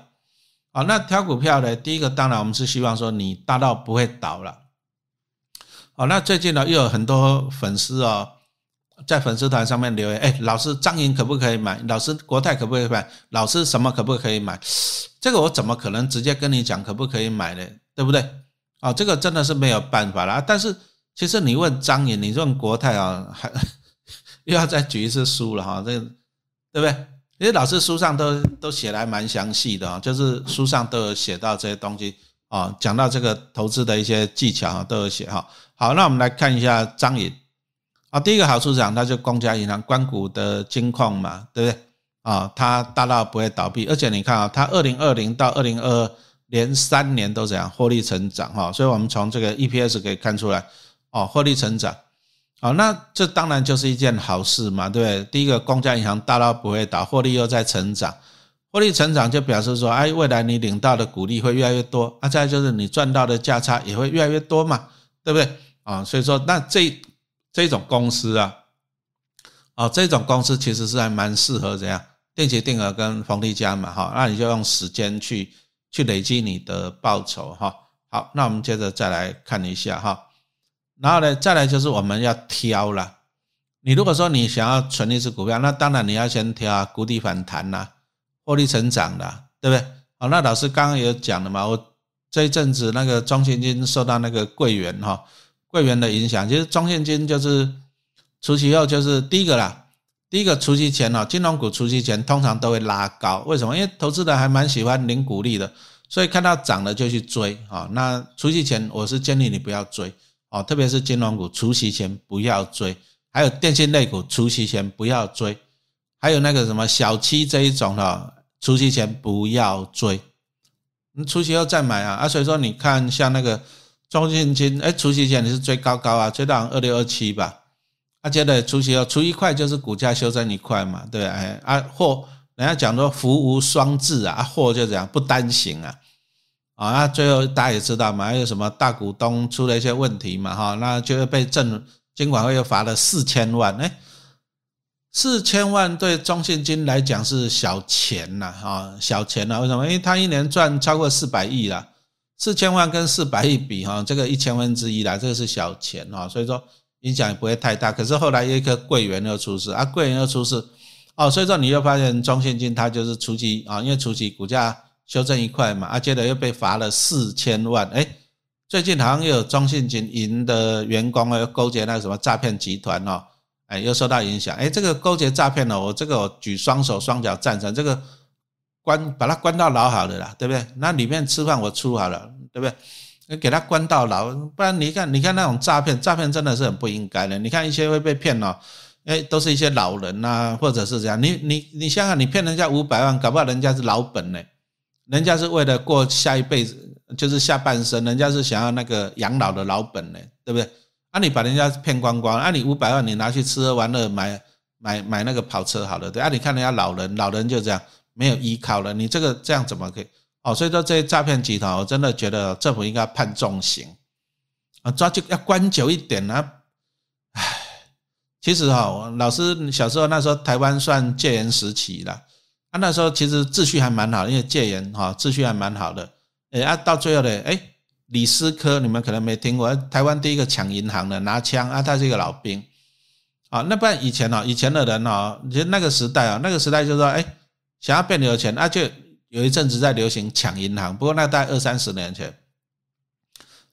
好，那挑股票呢，第一个当然我们是希望说你大到不会倒了。好，那最近呢又有很多粉丝哦，在粉丝团上面留言，哎，老师张银可不可以买？老师国泰可不可以买？老师什么可不可以买？这个我怎么可能直接跟你讲可不可以买呢？对不对？啊，这个真的是没有办法了。但是其实你问张银，你问国泰啊，还又要再举一次书了哈，这对不对？因为老师书上都都写来蛮详细的啊，就是书上都有写到这些东西。啊，讲到这个投资的一些技巧啊，都有写哈。好，那我们来看一下张颖啊，第一个好处讲，他就公家银行关谷的金矿嘛，对不对啊？它大到不会倒闭，而且你看啊，它二零二零到二零二二连三年都这样获利成长哈，所以我们从这个 EPS 可以看出来哦，获利成长。好，那这当然就是一件好事嘛，对不对？第一个公家银行大到不会倒，获利又在成长。获利成长就表示说，哎，未来你领到的股利会越来越多，啊，再就是你赚到的价差也会越来越多嘛，对不对？啊，所以说那这这种公司啊，啊，这种公司其实是还蛮适合怎样定期定额跟房地加嘛，哈，那你就用时间去去累积你的报酬，哈。好，那我们接着再来看一下哈，然后呢，再来就是我们要挑了。你如果说你想要存一只股票，那当然你要先挑谷底反弹呐。获利成长的，对不对？好，那老师刚刚有讲了嘛，我这一阵子那个中信金受到那个柜员哈柜员的影响，其实中信金就是除夕后就是第一个啦，第一个除夕前哦，金融股除夕前通常都会拉高，为什么？因为投资者还蛮喜欢领股利的，所以看到涨了就去追啊。那除夕前我是建议你不要追哦，特别是金融股除夕前不要追，还有电信类股除夕前不要追，还有那个什么小七这一种的。除夕前不要追，你除夕后再买啊！啊，所以说你看像那个中信金，哎，除夕前你是追高高啊，追到二六二七吧，啊，接着除夕后除一块就是股价修正一块嘛，对哎啊，货人家讲说福无双至啊，货就这样不单行啊，啊，那最后大家也知道嘛，还有什么大股东出了一些问题嘛，哈，那就是被证监管会又罚了四千万，哎。四千万对中信金来讲是小钱呐，啊，小钱呐，为什么？因为他一年赚超过四百亿啦，四千万跟四百亿比，哈，这个一千分之一啦，这个是小钱啊，所以说影响也不会太大。可是后来一个柜员又出事啊，柜员又出事，哦，所以说你又发现中信金它就是初期啊，因为初期股价修正一块嘛，啊，接着又被罚了四千万，哎，最近好像又有中信金银的员工啊，又勾结那个什么诈骗集团哦。哎，又受到影响。哎，这个勾结诈骗呢，我这个举双手双脚赞成。这个关把他关到牢好了啦，对不对？那里面吃饭我出好了，对不对？你给他关到牢，不然你看，你看那种诈骗，诈骗真的是很不应该的。你看一些会被骗哦，哎，都是一些老人呐，或者是这样。你你你想想，你骗人家五百万，搞不好人家是老本呢，人家是为了过下一辈子，就是下半生，人家是想要那个养老的老本呢，对不对？啊，你把人家骗光光，啊，你五百万你拿去吃喝玩乐，买买买那个跑车好了，对啊，你看人家老人，老人就这样没有依靠了，你这个这样怎么可以？哦，所以说这些诈骗集团，我真的觉得政府应该判重刑啊，抓就要关久一点啊。唉，其实哈，老师小时候那时候台湾算戒严时期了，啊，那时候其实秩序还蛮好，因为戒严哈，秩序还蛮好的，哎啊，到最后呢，哎。李斯科，你们可能没听过，台湾第一个抢银行的拿枪啊，他是一个老兵啊。那不然以前啊，以前的人哦，其实那个时代啊，那个时代就是说，哎，想要变有钱，那就有一阵子在流行抢银行。不过那大概二三十年前，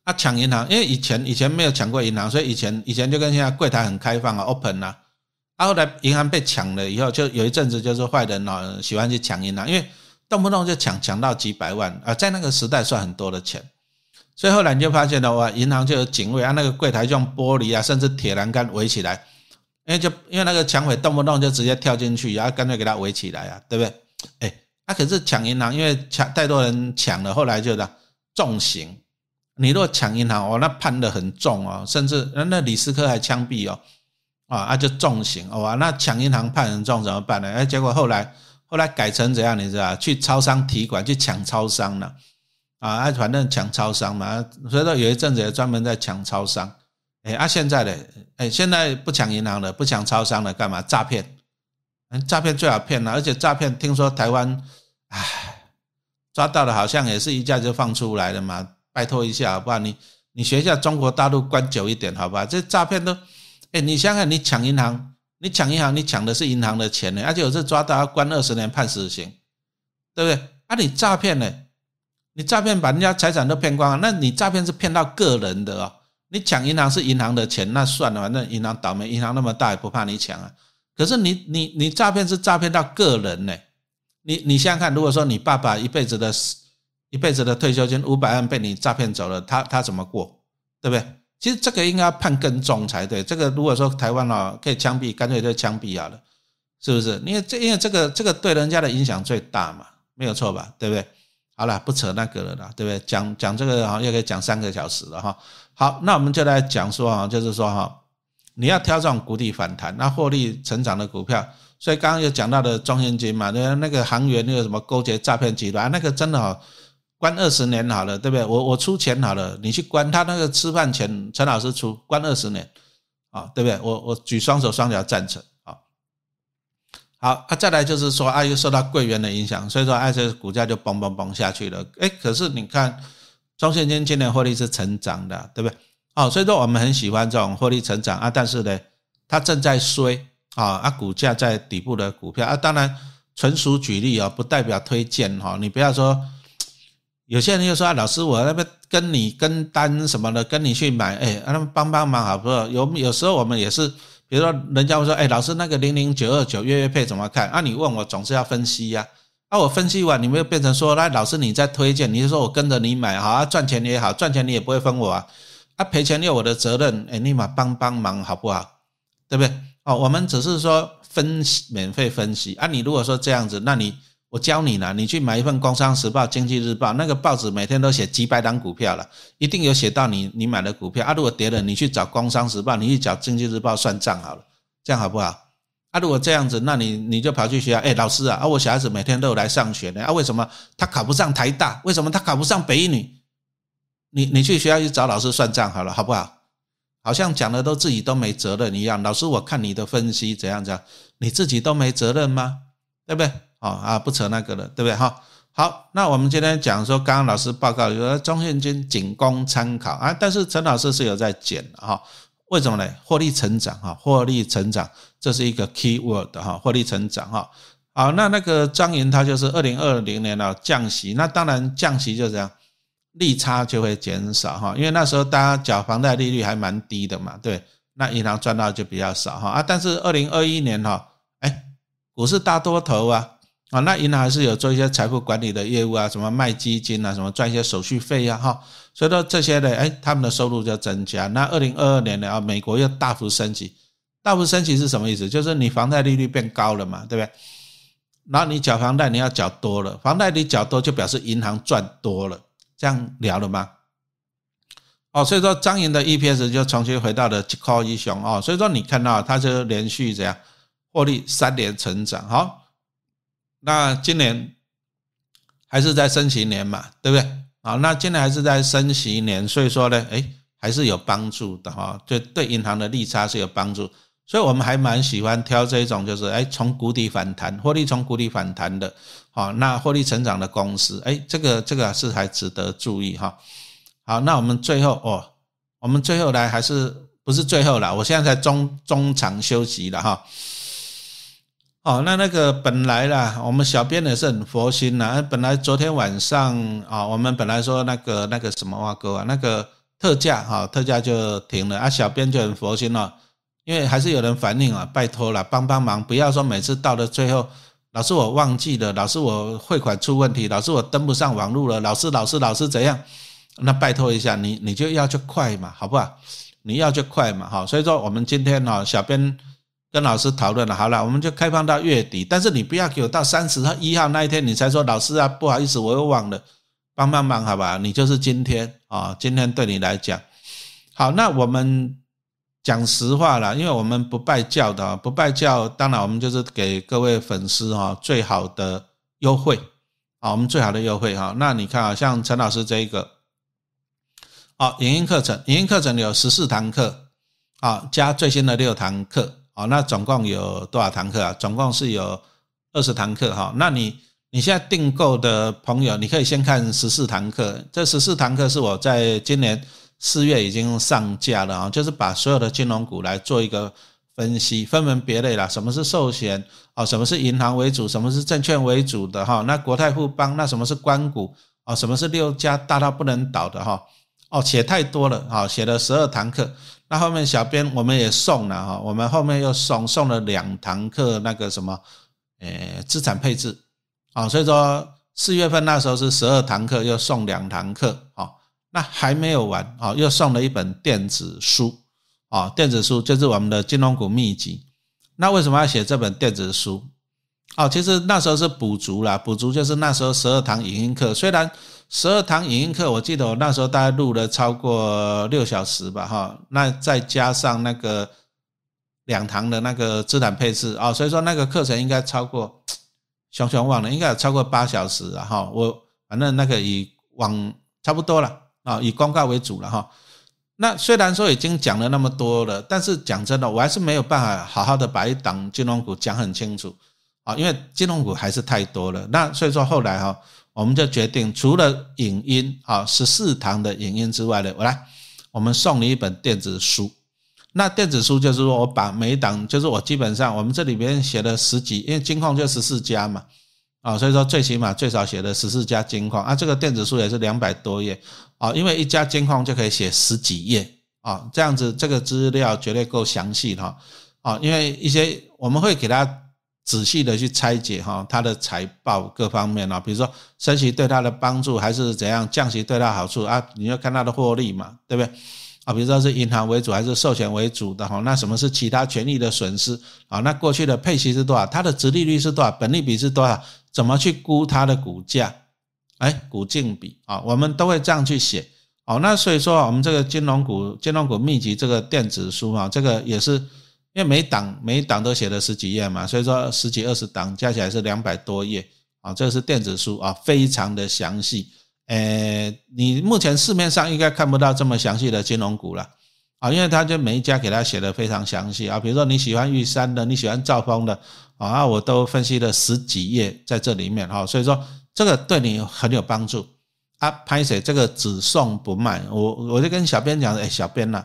啊，抢银行，因为以前以前没有抢过银行，所以以前以前就跟现在柜台很开放啊，open 啊。啊，后来银行被抢了以后，就有一阵子就是坏人哦喜欢去抢银行，因为动不动就抢抢到几百万啊，在那个时代算很多的钱。所以后来你就发现了，哇，银行就有警卫啊，那个柜台用玻璃啊，甚至铁栏杆围起来，因为就因为那个抢匪动不动就直接跳进去，然后干脆给他围起来啊，对不对？哎，那可是抢银行，因为抢太多人抢了，后来就的重刑。你如果抢银行，哦，那判的很重哦，甚至那李斯科还枪毙哦，啊，那就重刑哦，那抢银行判人重怎么办呢？哎，结果后来后来改成怎样？你知道去超商提款去抢超商了。啊，反正抢超商嘛，所以说有一阵子也专门在抢超商。哎，啊，现在的哎，现在不抢银行了，不抢超商了，干嘛？诈骗，诈骗最好骗了，而且诈骗听说台湾，唉，抓到了好像也是一下就放出来了嘛。拜托一下好不好？你你学一下中国大陆关久一点好不好？这诈骗都，哎，你想想，你抢银行，你抢银行，你抢的是银行的钱呢，而且有次抓到要关二十年判死刑，对不对？啊，你诈骗呢？你诈骗把人家财产都骗光了，那你诈骗是骗到个人的哦。你抢银行是银行的钱，那算了，反正银行倒霉，银行那么大也不怕你抢啊。可是你你你诈骗是诈骗到个人呢？你你想想看，如果说你爸爸一辈子的一辈子的退休金五百万被你诈骗走了，他他怎么过？对不对？其实这个应该判更重才对。这个如果说台湾哦可以枪毙，干脆就枪毙好了，是不是？因为这因为这个这个对人家的影响最大嘛，没有错吧？对不对？好了，不扯那个了啦，对不对？讲讲这个哈，又可以讲三个小时了哈。好，那我们就来讲说哈，就是说哈，你要挑这种谷底反弹、那获利成长的股票。所以刚刚有讲到的中信金嘛，那那个航员那个什么勾结诈骗集团，那个真的哈，关二十年好了，对不对？我我出钱好了，你去关他那个吃饭钱，陈老师出，关二十年，啊，对不对？我我举双手双脚赞成啊。好，啊，再来就是说，啊，又受到贵元的影响，所以说，啊，这股价就嘣嘣嘣下去了。哎，可是你看，中信金今年获利是成长的，对不对？哦，所以说我们很喜欢这种获利成长啊，但是呢，它正在衰啊，啊，股价在底部的股票啊，当然纯属举例啊，不代表推荐哈。你不要说，有些人又说啊，老师，我那边跟你跟单什么的，跟你去买，哎，他们帮帮忙好不好？有有时候我们也是。比如说，人家会说：“哎，老师，那个零零九二九月月配怎么看？”啊，你问我总是要分析呀。啊，我分析完，你没有变成说：“那老师你在推荐？你是说我跟着你买好啊？赚钱也好，赚钱你也不会分我啊。啊，赔钱有我的责任，哎，立马帮帮忙好不好？对不对？哦，我们只是说分析，免费分析啊。你如果说这样子，那你。我教你了，你去买一份《工商时报》《经济日报》，那个报纸每天都写几百档股票了，一定有写到你你买的股票啊。如果跌了，你去找《工商时报》，你去找《经济日报》算账好了，这样好不好？啊，如果这样子，那你你就跑去学校，哎，老师啊，啊，我小孩子每天都有来上学呢，啊，为什么他考不上台大？为什么他考不上北一女？你你去学校去找老师算账好了，好不好？好像讲的都自己都没责任一样。老师，我看你的分析怎样怎样，你自己都没责任吗？对不对？哦啊，不扯那个了，对不对？哈，好，那我们今天讲说，刚刚老师报告说中信金仅供参考啊，但是陈老师是有在减哈，为什么呢？获利成长哈，获利成长这是一个 key word 哈，获利成长哈。好，那那个张银他就是二零二零年了降息，那当然降息就这样，利差就会减少哈，因为那时候大家缴房贷利率还蛮低的嘛，对，那银行赚到就比较少哈啊，但是二零二一年哈，哎，股市大多头啊。啊，那银行还是有做一些财富管理的业务啊，什么卖基金啊，什么赚一些手续费呀，哈，所以说这些呢，哎，他们的收入就增加。那二零二二年呢，啊，美国又大幅升级，大幅升级是什么意思？就是你房贷利率变高了嘛，对不对？然后你缴房贷你要缴多了，房贷你缴多就表示银行赚多了，这样聊了吗？哦，所以说张银的 EPS 就重新回到了七块一雄哦，所以说你看到它就连续这样获利三年成长，好。那今年还是在升息年嘛，对不对？好，那今年还是在升息年，所以说呢，哎，还是有帮助的哈，对对银行的利差是有帮助，所以我们还蛮喜欢挑这种，就是哎，从谷底反弹，获利从谷底反弹的，好，那获利成长的公司，哎，这个这个是还值得注意哈。好，那我们最后哦，我们最后来还是不是最后了？我现在在中中场休息了哈。哦，那那个本来啦，我们小编也是很佛心呐。本来昨天晚上啊，我们本来说那个那个什么话哥啊，那个特价哈，特价就停了啊。小编就很佛心了，因为还是有人反映啊，拜托了，帮帮忙，不要说每次到了最后，老师我忘记了，老师我汇款出问题，老师我登不上网络了，老师老师老师怎样？那拜托一下，你你就要就快嘛，好不好？你要就快嘛，好。所以说我们今天呢，小编。跟老师讨论了，好了，我们就开放到月底，但是你不要给我到三十号一号那一天你才说老师啊，不好意思，我又忘了，帮帮忙好吧？你就是今天啊，今天对你来讲，好，那我们讲实话了，因为我们不拜教的，不拜教，当然我们就是给各位粉丝哈最好的优惠啊，我们最好的优惠哈。那你看啊，像陈老师这一个，好，影音课程，影音课程有十四堂课啊，加最新的六堂课。哦，那总共有多少堂课啊？总共是有二十堂课哈。那你你现在订购的朋友，你可以先看十四堂课。这十四堂课是我在今年四月已经上架了啊，就是把所有的金融股来做一个分析，分门别类了。什么是寿险？哦，什么是银行为主？什么是证券为主的哈？那国泰富邦？那什么是关股？哦，什么是六家大到不能倒的哈？哦，写太多了啊，写了十二堂课。那后面小编我们也送了哈，我们后面又送送了两堂课那个什么，诶资产配置啊，所以说四月份那时候是十二堂课，又送两堂课，哦，那还没有完，哦，又送了一本电子书，哦，电子书就是我们的金融股秘籍。那为什么要写这本电子书？哦，其实那时候是补足了，补足就是那时候十二堂影音课，虽然十二堂影音课，我记得我那时候大概录了超过六小时吧，哈，那再加上那个两堂的那个资产配置啊，所以说那个课程应该超过，<tsk> 熊熊忘了，应该有超过八小时了哈。我反正那个以往差不多了啊，以公告为主了哈。那虽然说已经讲了那么多了，但是讲真的，我还是没有办法好好的把一档金融股讲很清楚啊，因为金融股还是太多了。那所以说后来哈，我们就决定除了影音啊十四堂的影音之外的，我来我们送你一本电子书。那电子书就是说我把每一档，就是我基本上我们这里边写了十几，因为金矿就十四家嘛。啊，所以说最起码最少写了十四家金矿啊，这个电子书也是两百多页啊，因为一家金矿就可以写十几页啊，这样子这个资料绝对够详细哈啊，因为一些我们会给他仔细的去拆解哈，它的财报各方面啊，比如说升息对它的帮助还是怎样，降息对它好处啊，你要看它的获利嘛，对不对？啊，比如说是银行为主还是寿险为主的哈，那什么是其他权益的损失啊？那过去的配息是多少？它的值利率是多少？本利比是多少？怎么去估它的股价？哎，股净比啊，我们都会这样去写。哦，那所以说我们这个金融股金融股秘籍这个电子书啊，这个也是因为每档每档都写了十几页嘛，所以说十几二十档加起来是两百多页啊，这是电子书啊，非常的详细。呃，你目前市面上应该看不到这么详细的金融股了啊，因为它就每一家给它写的非常详细啊，比如说你喜欢玉山的，你喜欢兆丰的。啊，我都分析了十几页在这里面哈，所以说这个对你很有帮助啊。拍谁这个只送不卖，我我就跟小编讲，哎，小编呐，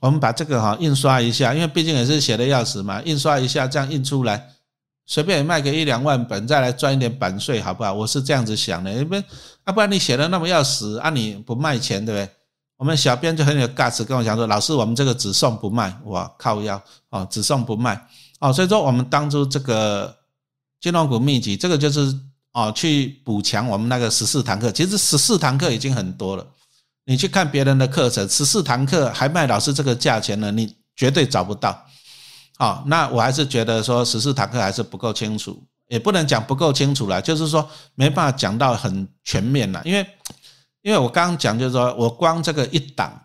我们把这个哈印刷一下，因为毕竟也是写的要死嘛，印刷一下这样印出来，随便也卖个一两万本，再来赚一点版税，好不好？我是这样子想的，因为啊，不然你写的那么要死啊，你不卖钱对不对？我们小编就很有 gas 跟我讲说，老师，我们这个只送不卖，我靠腰哦，只送不卖。哦，所以说我们当初这个金融股秘籍，这个就是哦，去补强我们那个十四堂课。其实十四堂课已经很多了，你去看别人的课程，十四堂课还卖老师这个价钱呢，你绝对找不到。哦，那我还是觉得说十四堂课还是不够清楚，也不能讲不够清楚了，就是说没办法讲到很全面了。因为，因为我刚刚讲就是说我光这个一档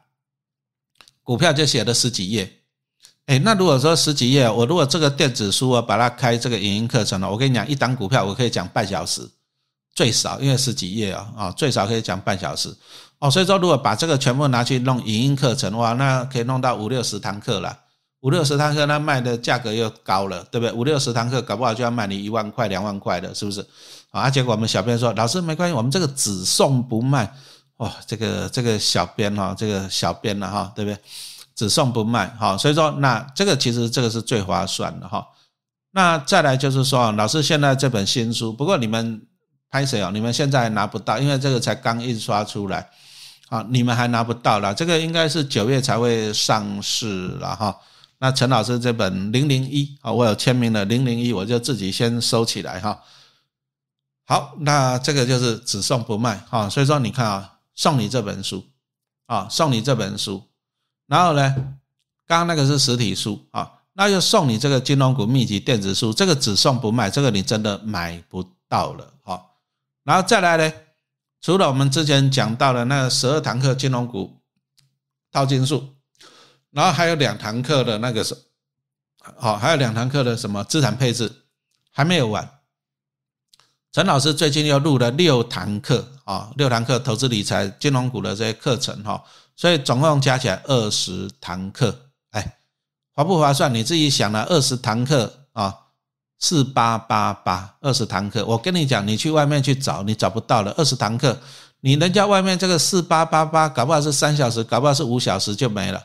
股票就写了十几页。哎，那如果说十几页，我如果这个电子书我把它开这个影音课程了，我跟你讲，一档股票我可以讲半小时，最少，因为十几页啊，啊，最少可以讲半小时，哦，所以说如果把这个全部拿去弄影音课程，哇，那可以弄到五六十堂课了，五六十堂课那卖的价格又高了，对不对？五六十堂课搞不好就要卖你一万块、两万块的，是不是？啊，结果我们小编说，老师没关系，我们这个只送不卖，哇，这个这个小编哈，这个小编了哈，对不对？只送不卖，哈，所以说那这个其实这个是最划算的哈。那再来就是说，老师现在这本新书，不过你们拍谁哦？你们现在拿不到，因为这个才刚印刷出来，啊，你们还拿不到了。这个应该是九月才会上市了哈。那陈老师这本零零一啊，我有签名的零零一，我就自己先收起来哈。好，那这个就是只送不卖哈。所以说你看啊，送你这本书啊，送你这本书。然后呢，刚刚那个是实体书啊，那就送你这个金融股秘籍电子书，这个只送不卖，这个你真的买不到了哈。然后再来呢，除了我们之前讲到的那十二堂课金融股套金术，然后还有两堂课的那个是，好，还有两堂课的什么资产配置还没有完。陈老师最近又录了六堂课啊，六堂课投资理财金融股的这些课程哈。所以总共加起来二十堂课，哎，划不划算？你自己想了，二十堂课啊，四八八八，二十堂课。我跟你讲，你去外面去找，你找不到了。二十堂课，你人家外面这个四八八八，搞不好是三小时，搞不好是五小时就没了。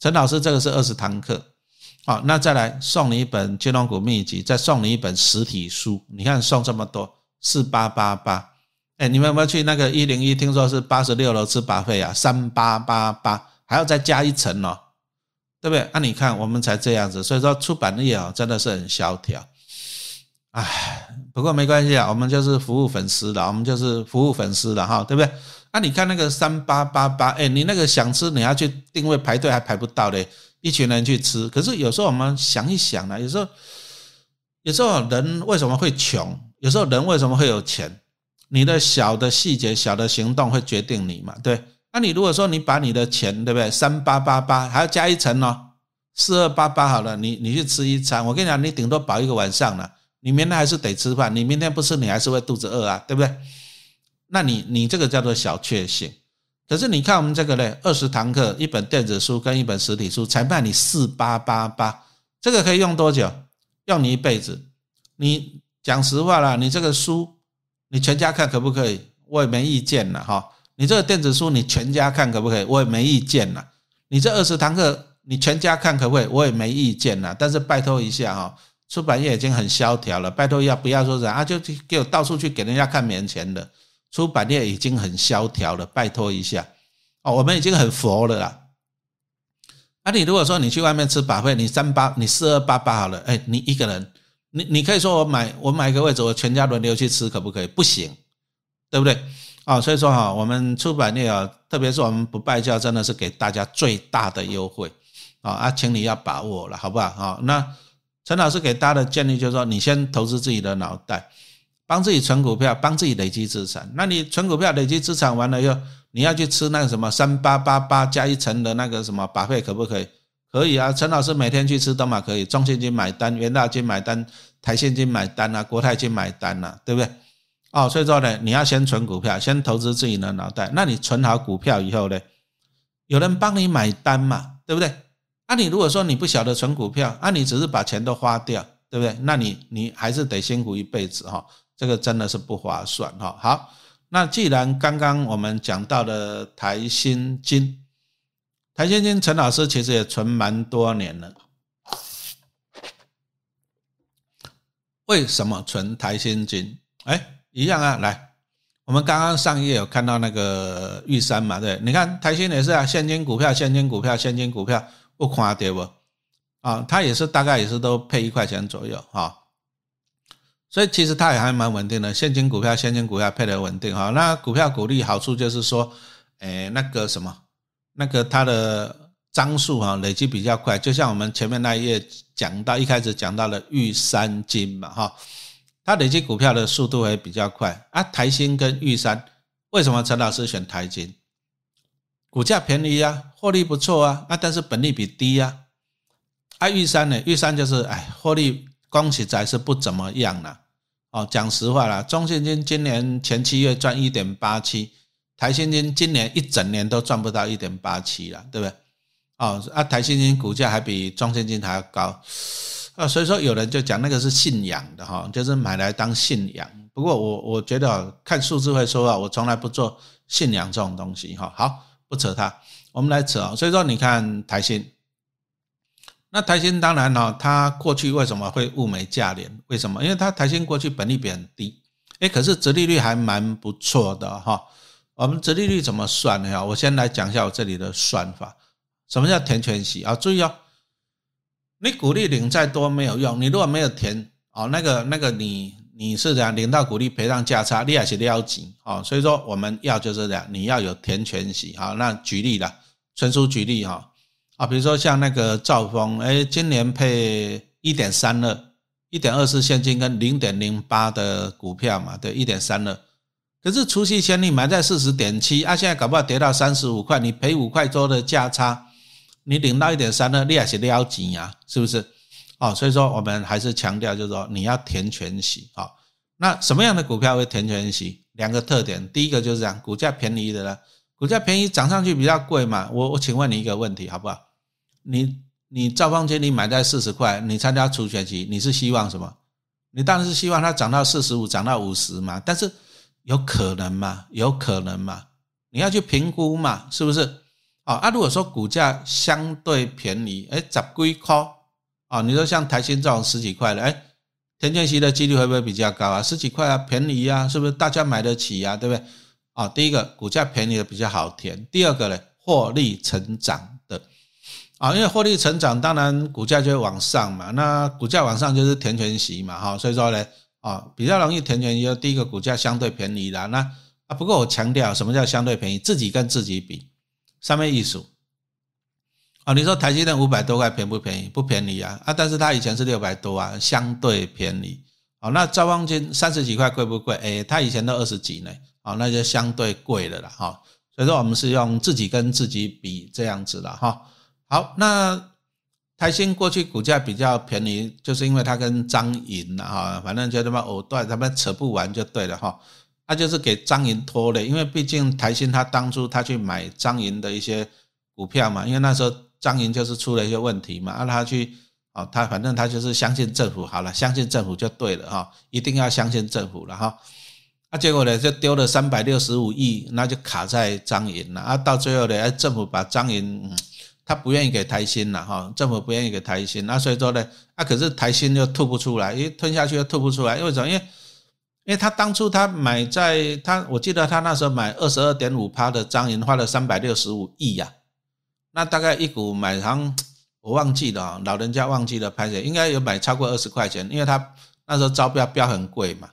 陈老师这个是二十堂课，好，那再来送你一本金融股秘籍，再送你一本实体书。你看送这么多，四八八八。哎，你们有没有去那个一零一？听说是八十六楼吃八费啊，三八八八还要再加一层哦，对不对？那你看我们才这样子，所以说出版业啊真的是很萧条唉，不过没关系啊，我们就是服务粉丝的，我们就是服务粉丝的哈，对不对？啊，你看那个三八八八，哎，你那个想吃，你要去定位排队还排不到嘞，一群人去吃。可是有时候我们想一想呢，有时候，有时候人为什么会穷？有时候人为什么会有钱？你的小的细节、小的行动会决定你嘛？对。那你如果说你把你的钱，对不对？三八八八还要加一层哦，四二八八好了，你你去吃一餐，我跟你讲，你顶多饱一个晚上了。你明天还是得吃饭，你明天不吃，你还是会肚子饿啊，对不对？那你你这个叫做小确幸。可是你看我们这个嘞，二十堂课，一本电子书跟一本实体书才卖你四八八八，这个可以用多久？用你一辈子。你讲实话啦，你这个书你全家看可不可以？我也没意见了哈。你这个电子书你全家看可不可以？我也没意见了。你这二十堂课你全家看可不可以？我也没意见了。但是拜托一下哈。出版业已经很萧条了，拜托要不要说啥啊？就给我到处去给人家看免钱的。出版业已经很萧条了，拜托一下哦，我们已经很佛了啦。啊，你如果说你去外面吃把费，你三八你四二八八好了，哎，你一个人，你你可以说我买我买一个位置，我全家轮流去吃，可不可以？不行，对不对？啊，所以说哈，我们出版业啊，特别是我们不拜教，真的是给大家最大的优惠啊啊，请你要把握了，好不好？啊，那。陈老师给大家的建议就是说，你先投资自己的脑袋，帮自己存股票，帮自己累积资产。那你存股票累积资产完了以后，你要去吃那个什么三八八八加一层的那个什么把费，可不可以？可以啊，陈老师每天去吃都嘛可以，中信金买单，元大金买单，台现金买单啊，国泰金买单啊，对不对？哦，所以说呢，你要先存股票，先投资自己的脑袋。那你存好股票以后呢，有人帮你买单嘛，对不对？那你如果说你不晓得存股票，那你只是把钱都花掉，对不对？那你你还是得辛苦一辈子哈，这个真的是不划算哈。好，那既然刚刚我们讲到了台新金，台新金陈老师其实也存蛮多年了，为什么存台新金？哎，一样啊，来，我们刚刚上一页有看到那个玉山嘛，对，你看台新也是啊，现金股票，现金股票，现金股票。不夸对不？啊，它也是大概也是都配一块钱左右哈，所以其实它也还蛮稳定的。现金股票，现金股票配的稳定哈。那股票股利好处就是说，诶，那个什么，那个它的张数哈累积比较快，就像我们前面那一页讲到，一开始讲到了玉山金嘛哈，它累积股票的速度会比较快啊。台新跟玉山，为什么陈老师选台金？股价便宜呀，获利不错啊，啊，但是本利比低呀。啊，玉山呢？玉山就是哎，获利光起仔是不怎么样了。哦，讲实话啦，中信金今年前七月赚一点八七，台新金今年一整年都赚不到一点八七了，对不对？哦，啊，台新金股价还比中信金还要高，啊，所以说有人就讲那个是信仰的哈，就是买来当信仰。不过我我觉得看数字会说话，我从来不做信仰这种东西哈。好。不扯它，我们来扯啊。所以说，你看台新，那台新当然呢，它过去为什么会物美价廉？为什么？因为它台新过去本利比很低，哎，可是折利率还蛮不错的哈。我们折利率怎么算呢？我先来讲一下我这里的算法。什么叫填全息啊？注意哦，你股利领再多没有用，你如果没有填哦，那个那个你。你是这样领到股利赔偿价差，你也是了紧哦。所以说我们要就是这样，你要有填全息好，那举例了，纯属举例哈啊，比如说像那个兆丰，哎，今年配一点三二，一点二四现金跟零点零八的股票嘛，对，一点三二。可是除夕前你买在四十点七，啊，现在搞不好跌到三十五块，你赔五块多的价差，你领到一点三二，你也是了紧呀，是不是？哦，所以说我们还是强调，就是说你要填全息啊。那什么样的股票会填全息？两个特点，第一个就是这样，股价便宜的了，股价便宜涨上去比较贵嘛。我我请问你一个问题好不好？你你兆丰金你买在四十块，你参加除权期，你是希望什么？你当然是希望它涨到四十五，涨到五十嘛。但是有可能吗？有可能吗？你要去评估嘛，是不是？啊啊，如果说股价相对便宜，哎，十几块。啊，你说像台新这种十几块的，哎，填权息的几率会不会比较高啊？十几块啊，便宜啊，是不是大家买得起呀？对不对？啊，第一个股价便宜的比较好填，第二个呢，获利成长的，啊，因为获利成长，当然股价就会往上嘛。那股价往上就是填权息嘛，哈，所以说呢，啊，比较容易填权，就第一个股价相对便宜啦。那啊，不过我强调，什么叫相对便宜？自己跟自己比，上面一数。啊，你说台积电五百多块便不便宜？不便宜啊！啊，但是它以前是六百多啊，相对便宜。好，那兆丰金三十几块贵不贵？哎，它以前都二十几呢，啊，那就相对贵了啦，哈。所以说我们是用自己跟自己比这样子的哈。好，那台新过去股价比较便宜，就是因为它跟张银呐哈，反正就他妈藕断，他们扯不完就对了哈。那就是给张银拖累，因为毕竟台新他当初他去买张银的一些股票嘛，因为那时候。张银就是出了一些问题嘛，让他去，啊，他反正他就是相信政府好了，相信政府就对了哈，一定要相信政府了哈，啊，结果呢就丢了三百六十五亿，那就卡在张银了啊，到最后呢，政府把张银，他不愿意给台新了哈，政府不愿意给台新，那所以说呢，啊，可是台新又吐不出来，因为吞下去又吐不出来，因为什么？因为，因为他当初他买在他，我记得他那时候买二十二点五趴的张银，花了三百六十五亿呀。那大概一股买行，<tsk> 我忘记了，老人家忘记了拍谁，应该有买超过二十块钱，因为他那时候招标标很贵嘛。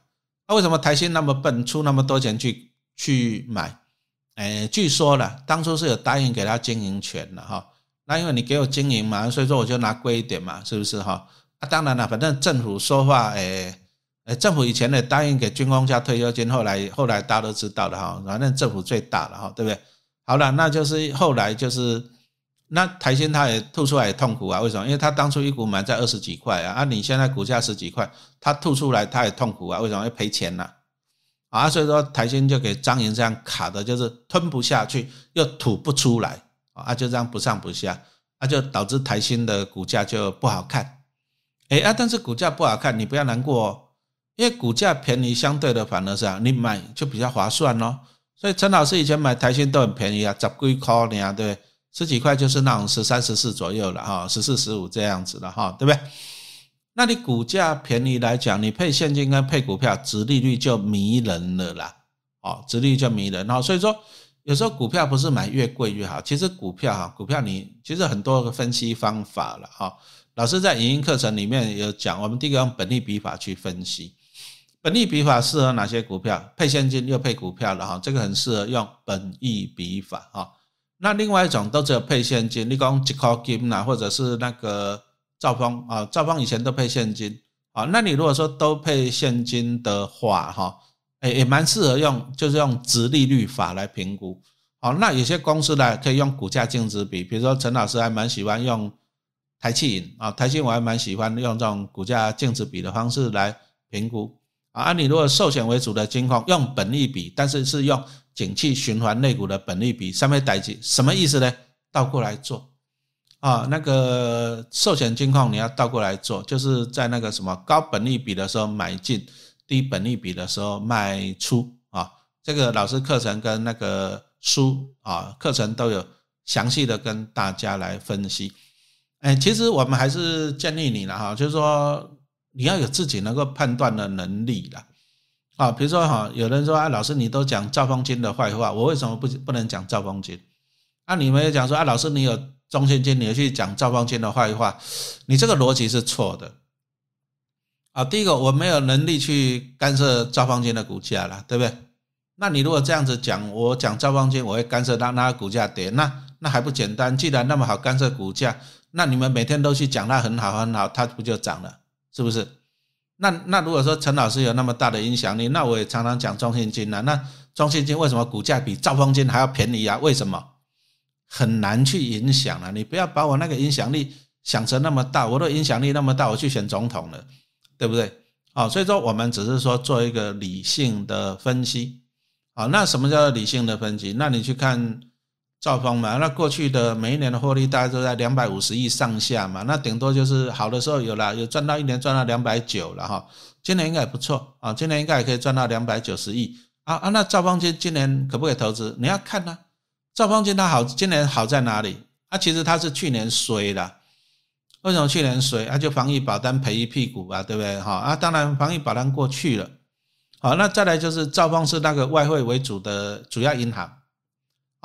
那为什么台新那么笨，出那么多钱去去买？哎，据说了，当初是有答应给他经营权的哈。那因为你给我经营嘛，所以说我就拿贵一点嘛，是不是哈？啊，当然了，反正政府说话，哎哎，政府以前呢答应给军工加退休金，后来后来大家都知道了哈，反正政府最大了哈，对不对？好了，那就是后来就是。那台新他也吐出来也痛苦啊？为什么？因为他当初一股买在二十几块啊，啊，你现在股价十几块，他吐出来他也痛苦啊？为什么？要赔钱呐？啊，所以说台新就给张营这样卡的，就是吞不下去，又吐不出来啊，就这样不上不下，啊，就导致台新的股价就不好看。哎啊，但是股价不好看，你不要难过，哦，因为股价便宜，相对的反而是啊，你买就比较划算哦。所以陈老师以前买台新都很便宜啊，十几块呢，对。十几块就是那种十三十四左右了哈，十四十五这样子的哈，对不对？那你股价便宜来讲，你配现金跟配股票，值利率就迷人了啦，哦，值利率就迷人哈。所以说，有时候股票不是买越贵越好，其实股票哈，股票你其实很多个分析方法了哈。老师在影音课程里面有讲，我们第一个用本利比法去分析，本利比法适合哪些股票？配现金又配股票的哈，这个很适合用本益比法哈。那另外一种都只有配现金，你讲一块金呐，或者是那个兆丰啊，兆丰以前都配现金啊。那你如果说都配现金的话，哈，哎也蛮适合用，就是用直利率法来评估。好，那有些公司呢可以用股价净值比，比如说陈老师还蛮喜欢用台气银啊，台气我还蛮喜欢用这种股价净值比的方式来评估啊。你如果寿险为主的金控用本利比，但是是用。景气循环类股的本利比上面代记什么意思呢？倒过来做啊，那个寿险金控你要倒过来做，就是在那个什么高本利比的时候买进，低本利比的时候卖出啊。这个老师课程跟那个书啊课程都有详细的跟大家来分析。哎，其实我们还是建议你了哈，就是说你要有自己能够判断的能力了。啊，比如说哈，有人说啊，老师你都讲赵方金的坏话，我为什么不不能讲赵方金？啊，你们也讲说啊，老师你有中信金，你去讲赵方金的坏话，你这个逻辑是错的。啊，第一个我没有能力去干涉赵方金的股价了，对不对？那你如果这样子讲，我讲赵方金，我会干涉它，它股价跌，那那还不简单？既然那么好干涉股价，那你们每天都去讲它很好很好，它不就涨了？是不是？那那如果说陈老师有那么大的影响力，那我也常常讲中信金啊。那中信金为什么股价比兆丰金还要便宜啊？为什么？很难去影响啊！你不要把我那个影响力想成那么大，我的影响力那么大，我去选总统了，对不对？哦，所以说我们只是说做一个理性的分析。啊，那什么叫做理性的分析？那你去看。兆丰嘛，那过去的每一年的获利大概都在两百五十亿上下嘛，那顶多就是好的时候有了，有赚到一年赚到两百九了哈，今年应该也不错啊，今年应该也可以赚到两百九十亿啊啊，那兆丰金今年可不可以投资？你要看呢，兆丰金它好，今年好在哪里？啊，其实它是去年衰的，为什么去年衰？啊，就防疫保单赔一屁股吧，对不对？哈啊，当然防疫保单过去了，好，那再来就是兆丰是那个外汇为主的主要银行。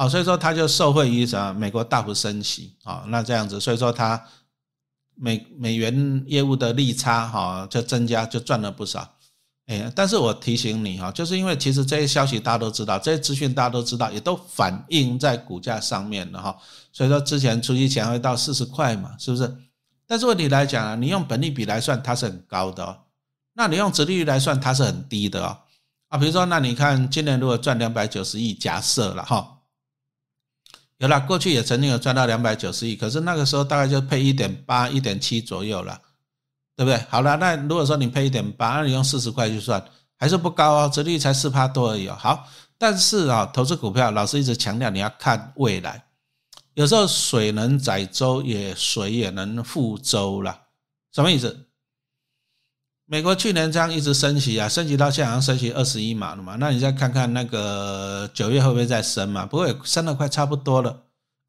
啊，所以说它就受惠于什么？美国大幅升息啊，那这样子，所以说它美美元业务的利差哈就增加，就赚了不少。哎，但是我提醒你哈，就是因为其实这些消息大家都知道，这些资讯大家都知道，也都反映在股价上面了哈。所以说之前除夕前会到四十块嘛，是不是？但是问题来讲啊，你用本利比来算，它是很高的哦。那你用殖利率来算，它是很低的哦。啊，比如说，那你看今年如果赚两百九十亿，假设了哈，有了过去也曾经有赚到两百九十亿，可是那个时候大概就配一点八、一点七左右了，对不对？好了，那如果说你配一点八，那你用四十块去算，还是不高哦，折利率才四趴多而已哦。好，但是啊，投资股票，老师一直强调你要看未来，有时候水能载舟，也水也能覆舟了，什么意思？美国去年这样一直升息啊，升息到现在好像升息二十一码了嘛，那你再看看那个九月会不会再升嘛？不会，升的快差不多了。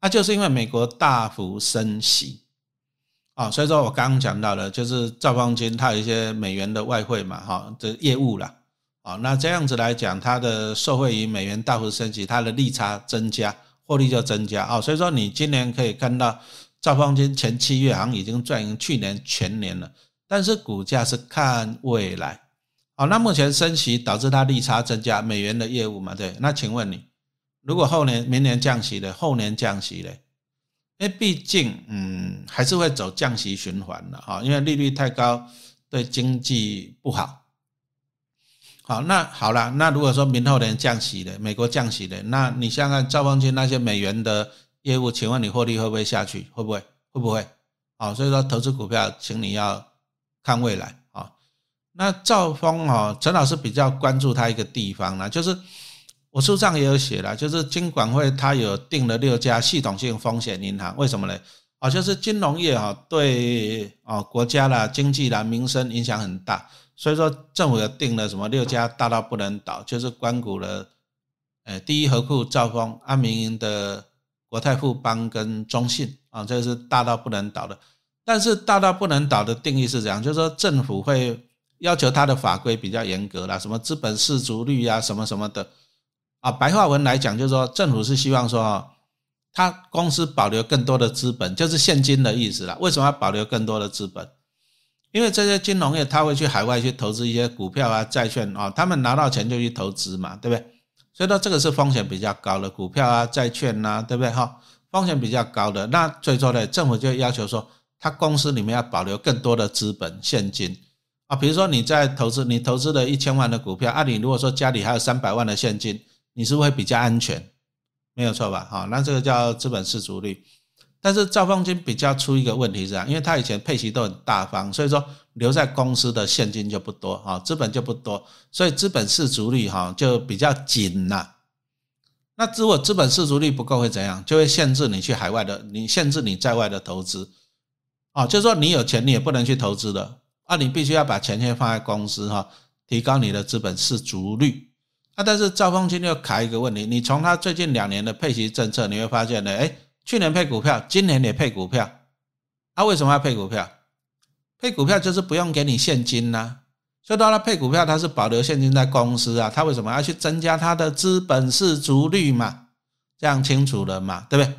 那就是因为美国大幅升息啊，所以说我刚刚讲到了，就是赵方金他有一些美元的外汇嘛，哈，这业务啦，啊，那这样子来讲，它的受惠于美元大幅升级，它的利差增加，获利就增加啊。所以说你今年可以看到赵方金前七月好像已经赚赢去年全年了。但是股价是看未来，好，那目前升息导致它利差增加，美元的业务嘛，对，那请问你，如果后年、明年降息的，后年降息嘞？因为毕竟，嗯，还是会走降息循环的哈，因为利率太高，对经济不好。好，那好了，那如果说明后年降息的，美国降息的，那你想想赵方军那些美元的业务，请问你获利会不会下去？会不会？会不会？好，所以说投资股票，请你要。看未来啊，那兆丰啊，陈老师比较关注他一个地方呢，就是我书上也有写了，就是金管会他有定了六家系统性风险银行，为什么呢？啊，就是金融业啊对啊国家啦、经济啦、民生影响很大，所以说政府有定了什么六家大到不能倒，就是关谷了，呃，第一和库、兆丰、安民营的国泰富邦跟中信啊，这是大到不能倒的。但是大到不能倒的定义是这样，就是说政府会要求它的法规比较严格啦，什么资本市足率啊，什么什么的啊。白话文来讲，就是说政府是希望说啊，他公司保留更多的资本，就是现金的意思啦。为什么要保留更多的资本？因为这些金融业他会去海外去投资一些股票啊、债券啊，他们拿到钱就去投资嘛，对不对？所以说这个是风险比较高的股票啊、债券呐，对不对？哈，风险比较高的，那最终呢，政府就要求说。他公司里面要保留更多的资本现金啊，比如说你在投资，你投资了一千万的股票，啊，你如果说家里还有三百万的现金，你是不是会比较安全？没有错吧？好，那这个叫资本市足率。但是赵凤金比较出一个问题是啊，因为他以前配息都很大方，所以说留在公司的现金就不多啊，资本就不多，所以资本市足率哈就比较紧呐。那如果资本市足率不够会怎样？就会限制你去海外的，你限制你在外的投资。哦，就是说你有钱，你也不能去投资的啊，你必须要把钱先放在公司哈，提高你的资本市足率。啊，但是兆丰金又卡一个问题，你从他最近两年的配息政策，你会发现呢，哎，去年配股票，今年也配股票，啊，为什么要配股票？配股票就是不用给你现金呐，所以到了配股票，它是保留现金在公司啊，他为什么要去增加它的资本市足率嘛？这样清楚了嘛？对不对？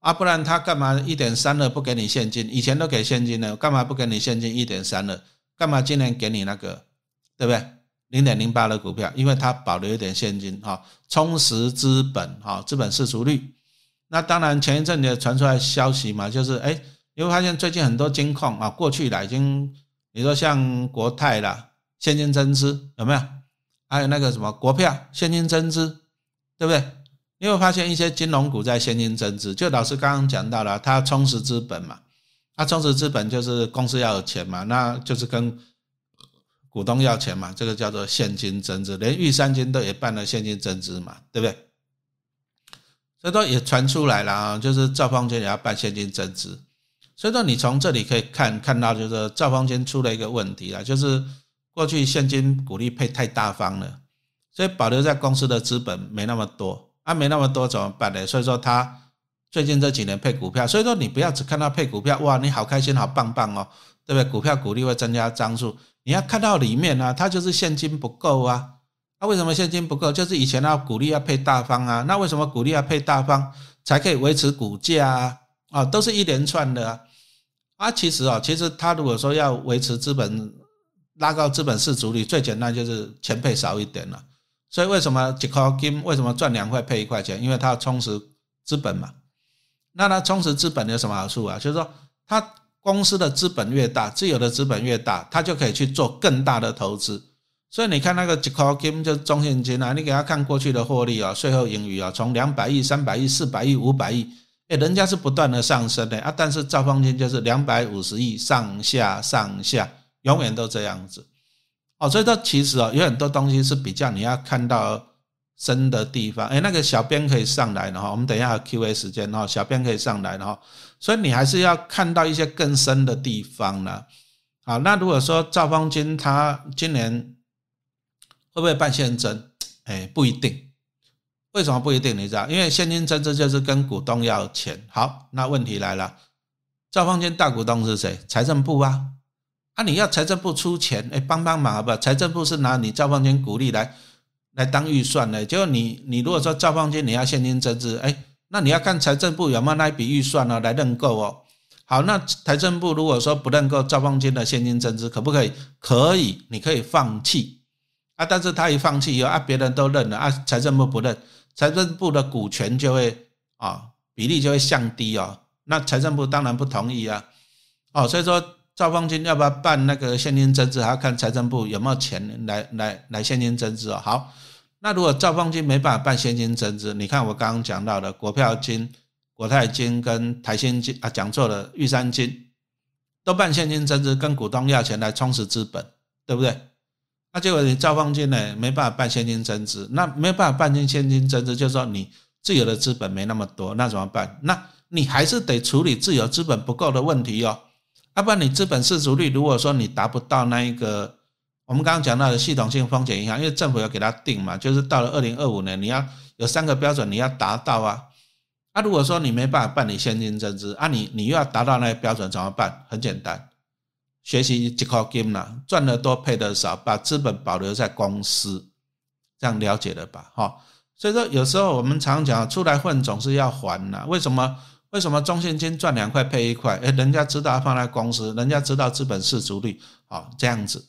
啊，不然他干嘛一点三二不给你现金？以前都给现金的，干嘛不给你现金一点三二？干嘛今年给你那个，对不对？零点零八的股票，因为它保留一点现金，哈，充实资本，哈，资本市足率。那当然前一阵也传出来消息嘛，就是哎，你会发现最近很多金矿啊，过去了已经，你说像国泰啦，现金增资有没有？还有那个什么国票现金增资，对不对？你会发现一些金融股在现金增值，就老师刚刚讲到了，它充实资本嘛，它充实资本就是公司要有钱嘛，那就是跟股东要钱嘛，这个叫做现金增值，连玉山金都也办了现金增值嘛，对不对？所以说也传出来了啊，就是赵方金也要办现金增值，所以说你从这里可以看看到，就是赵方金出了一个问题啊，就是过去现金股利配太大方了，所以保留在公司的资本没那么多。他没那么多怎么办呢？所以说他最近这几年配股票，所以说你不要只看到配股票，哇，你好开心，好棒棒哦，对不对？股票股利会增加张数，你要看到里面呢，它就是现金不够啊。那为什么现金不够？就是以前要股利要配大方啊。那为什么股利要配大方才可以维持股价啊？啊，都是一连串的啊。啊，其实啊，其实他如果说要维持资本拉高资本市足率，最简单就是钱配少一点了。所以为什么几块金为什么赚两块配一块钱？因为它要充实资本嘛。那它充实资本有什么好处啊？就是说，它公司的资本越大，自有的资本越大，它就可以去做更大的投资。所以你看那个几块金就是中信金啊，你给他看过去的获利啊，税后盈余啊，从两百亿、三百亿、四百亿、五百亿，哎，人家是不断的上升的啊。但是兆丰金就是两百五十亿上下上下，永远都这样子。哦，所以说其实哦，有很多东西是比较你要看到深的地方。哎，那个小编可以上来了哈，我们等一下 Q A 时间哈，小编可以上来了哈。所以你还是要看到一些更深的地方呢。好，那如果说赵方金他今年会不会办现金增？哎，不一定。为什么不一定？你知道？因为现金增资就是跟股东要钱。好，那问题来了，赵方金大股东是谁？财政部啊。啊，你要财政部出钱，哎，帮帮忙好不好？财政部是拿你赵方金鼓励来来当预算的，结果你你如果说赵方金你要现金增资，哎，那你要看财政部有没有那一笔预算呢来认购哦。好，那财政部如果说不认购赵方金的现金增资，可不可以？可以，你可以放弃啊。但是他一放弃以后啊，别人都认了啊，财政部不认，财政部的股权就会啊比例就会降低哦。那财政部当然不同意啊。哦，所以说。赵方金要不要办那个现金增资？还要看财政部有没有钱来来来现金增资哦。好，那如果赵方金没办法办现金增资，你看我刚刚讲到的国票金、国泰金跟台新金啊，讲错了，玉山金都办现金增资，跟股东要钱来充实资本，对不对？那结果你赵方金呢没办法办现金增资，那没办法办进现金增资，就是说你自有的资本没那么多，那怎么办？那你还是得处理自有资本不够的问题哦。要不然你资本市足率，如果说你达不到那一个，我们刚刚讲到的系统性风险影响，因为政府要给他定嘛，就是到了二零二五年，你要有三个标准，你要达到啊。啊，如果说你没办法办理现金增资，啊，你你又要达到那个标准怎么办？很简单，学习 j i game 啦，赚得多配得少，把资本保留在公司，这样了解了吧？哈，所以说有时候我们常讲，出来混总是要还的，为什么？为什么中信金赚两块配一块？哎，人家知道放在公司，人家知道资本市足率，好这样子。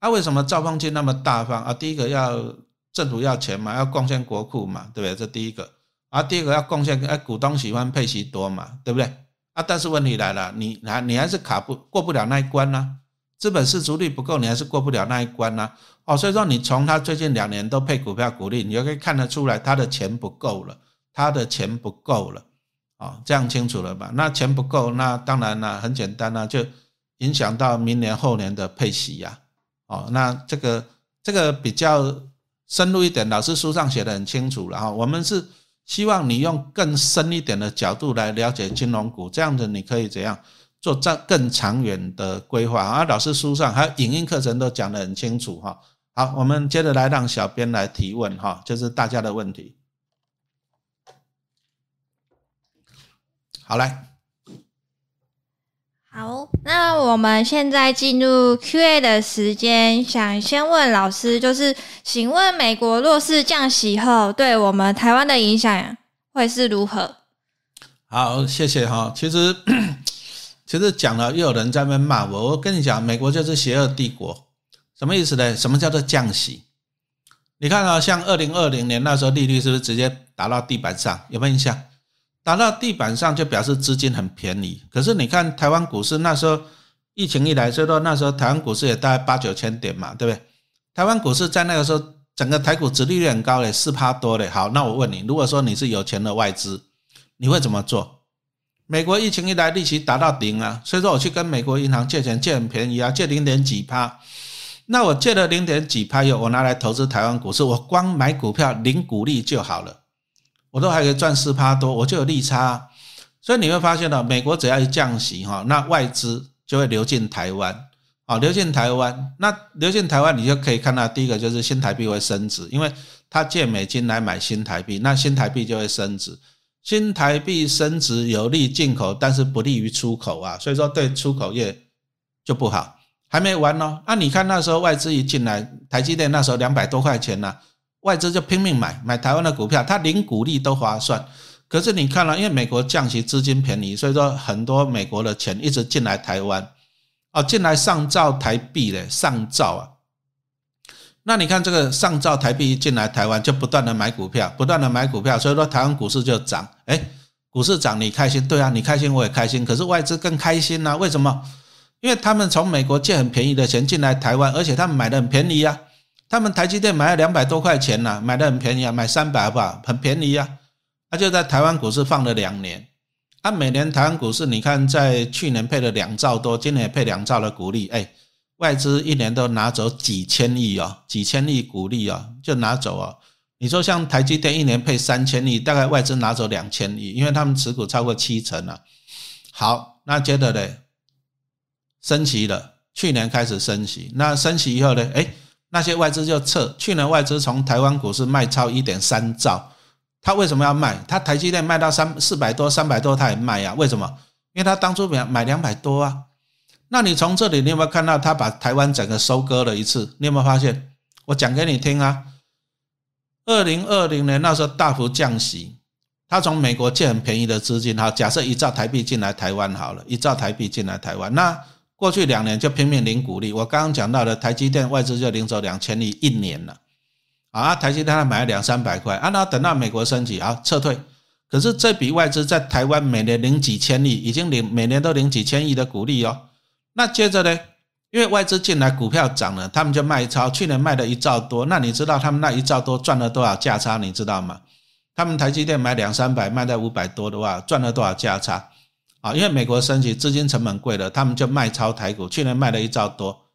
啊，为什么兆丰金那么大方啊？第一个要政府要钱嘛，要贡献国库嘛，对不对？这第一个。啊，第二个要贡献，哎，股东喜欢配息多嘛，对不对？啊，但是问题来了，你还你还是卡不过不了那一关呢？资本市足率不够，你还是过不了那一关呢。哦，所以说你从他最近两年都配股票股利，你就可以看得出来，他的钱不够了，他的钱不够了。啊，这样清楚了吧？那钱不够，那当然了，很简单了，就影响到明年后年的配息呀。哦，那这个这个比较深入一点，老师书上写的很清楚了哈。我们是希望你用更深一点的角度来了解金融股，这样子你可以怎样做这更长远的规划啊？老师书上还有影音课程都讲得很清楚哈。好，我们接着来让小编来提问哈，就是大家的问题。好嘞，好，那我们现在进入 Q&A 的时间，想先问老师，就是请问美国若是降息后，对我们台湾的影响会是如何？好，谢谢哈。其实 <coughs> 其实讲了，又有人在那边骂我。我跟你讲，美国就是邪恶帝国，什么意思呢？什么叫做降息？你看啊，像二零二零年那时候利率是不是直接打到地板上？有没有印象？打到地板上就表示资金很便宜，可是你看台湾股市那时候疫情一来，所以说那时候台湾股市也大概八九千点嘛，对不对？台湾股市在那个时候整个台股殖利率很高嘞，四趴多嘞。好，那我问你，如果说你是有钱的外资，你会怎么做？美国疫情一来，利息达到顶啊，所以说我去跟美国银行借钱借很便宜啊，借零点几趴。那我借了零点几趴以后，我拿来投资台湾股市，我光买股票零股利就好了。我都还可以赚四趴多，我就有利差，所以你会发现呢，美国只要一降息哈，那外资就会流进台湾，啊，流进台湾，那流进台湾，你就可以看到第一个就是新台币会升值，因为它借美金来买新台币，那新台币就会升值，新台币升值有利进口，但是不利于出口啊，所以说对出口业就不好，还没完呢，那你看那时候外资一进来，台积电那时候两百多块钱呢。外资就拼命买买台湾的股票，它零股利都划算。可是你看了，因为美国降息，资金便宜，所以说很多美国的钱一直进来台湾。哦，进来上兆台币嘞，上兆啊。那你看这个上兆台币一进来台湾，就不断的买股票，不断的买股票，所以说台湾股市就涨。哎，股市涨你开心，对啊，你开心我也开心。可是外资更开心呐，为什么？因为他们从美国借很便宜的钱进来台湾，而且他们买的很便宜啊。他们台积电买了两百多块钱呐，买的很便宜啊，买三百吧？很便宜啊。他就在台湾股市放了两年。他每年台湾股市，你看在去年配了两兆多，今年也配两兆的股利，哎。外资一年都拿走几千亿哦，几千亿股利哦，就拿走哦。你说像台积电一年配三千亿，大概外资拿走两千亿，因为他们持股超过七成了。好，那接着呢，升息了，去年开始升息，那升息以后呢，哎，那些外资就撤。去年外资从台湾股市卖超一点三兆，他为什么要卖？他台积电卖到三四百多、三百多，他也卖呀？为什么？因为他当初买买两百多啊。那你从这里，你有没有看到他把台湾整个收割了一次？你有没有发现？我讲给你听啊。二零二零年那时候大幅降息，他从美国借很便宜的资金，哈，假设一兆台币进来台湾好了，一兆台币进来台湾，那过去两年就拼命领股利。我刚刚讲到的台积电外资就领走两千亿一年了，啊，台积电买了两三百块，啊，那等到美国升级，啊，撤退。可是这笔外资在台湾每年领几千亿，已经领每年都领几千亿的股利哦。那接着呢？因为外资进来，股票涨了，他们就卖超。去年卖了一兆多，那你知道他们那一兆多赚了多少价差？你知道吗？他们台积电买两三百，卖在五百多的话，赚了多少价差？啊，因为美国升级，资金成本贵了，他们就卖超台股。去年卖了一兆多，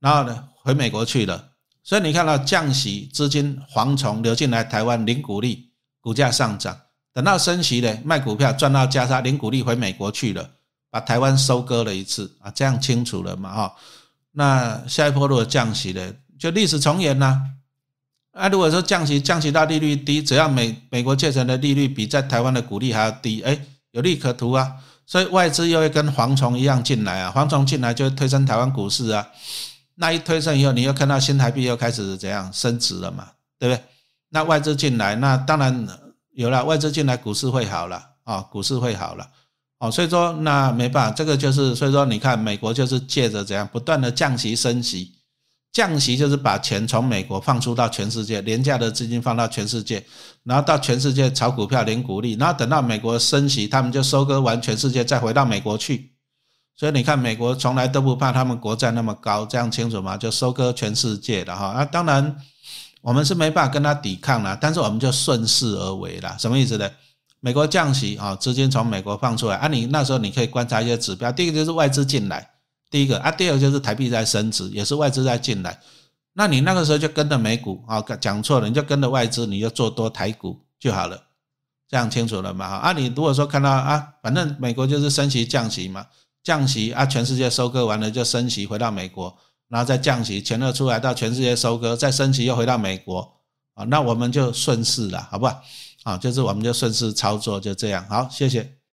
然后呢，回美国去了。所以你看到降息，资金蝗虫流进来台湾领股利，股价上涨。等到升息呢，卖股票赚到加差，领股利回美国去了。把台湾收割了一次啊，这样清楚了嘛？哈，那下一波如果降息了，就历史重演呐。啊，如果说降息，降息到利率低，只要美美国借成的利率比在台湾的股利还要低，哎，有利可图啊。所以外资又会跟蝗虫一样进来啊，蝗虫进来就会推升台湾股市啊。那一推升以后，你又看到新台币又开始怎样升值了嘛？对不对？那外资进来，那当然有了外资进来，股市会好了啊，股市会好了。哦，所以说那没办法，这个就是所以说你看美国就是借着怎样不断的降息升息，降息就是把钱从美国放出到全世界，廉价的资金放到全世界，然后到全世界炒股票领股利，然后等到美国升息，他们就收割完全世界再回到美国去。所以你看美国从来都不怕他们国债那么高，这样清楚吗？就收割全世界的哈。啊，当然我们是没办法跟他抵抗了，但是我们就顺势而为了，什么意思呢？美国降息啊，资金从美国放出来啊，你那时候你可以观察一些指标，第一个就是外资进来，第一个啊，第二个就是台币在升值，也是外资在进来，那你那个时候就跟着美股啊，讲错了，你就跟着外资，你就做多台股就好了，这样清楚了嘛？啊，你如果说看到啊，反正美国就是升息降息嘛，降息啊，全世界收割完了就升息回到美国，然后再降息，钱又出来到全世界收割，再升息又回到美国啊，那我们就顺势了，好不好？啊，就是我们就顺势操作，就这样。好，谢谢。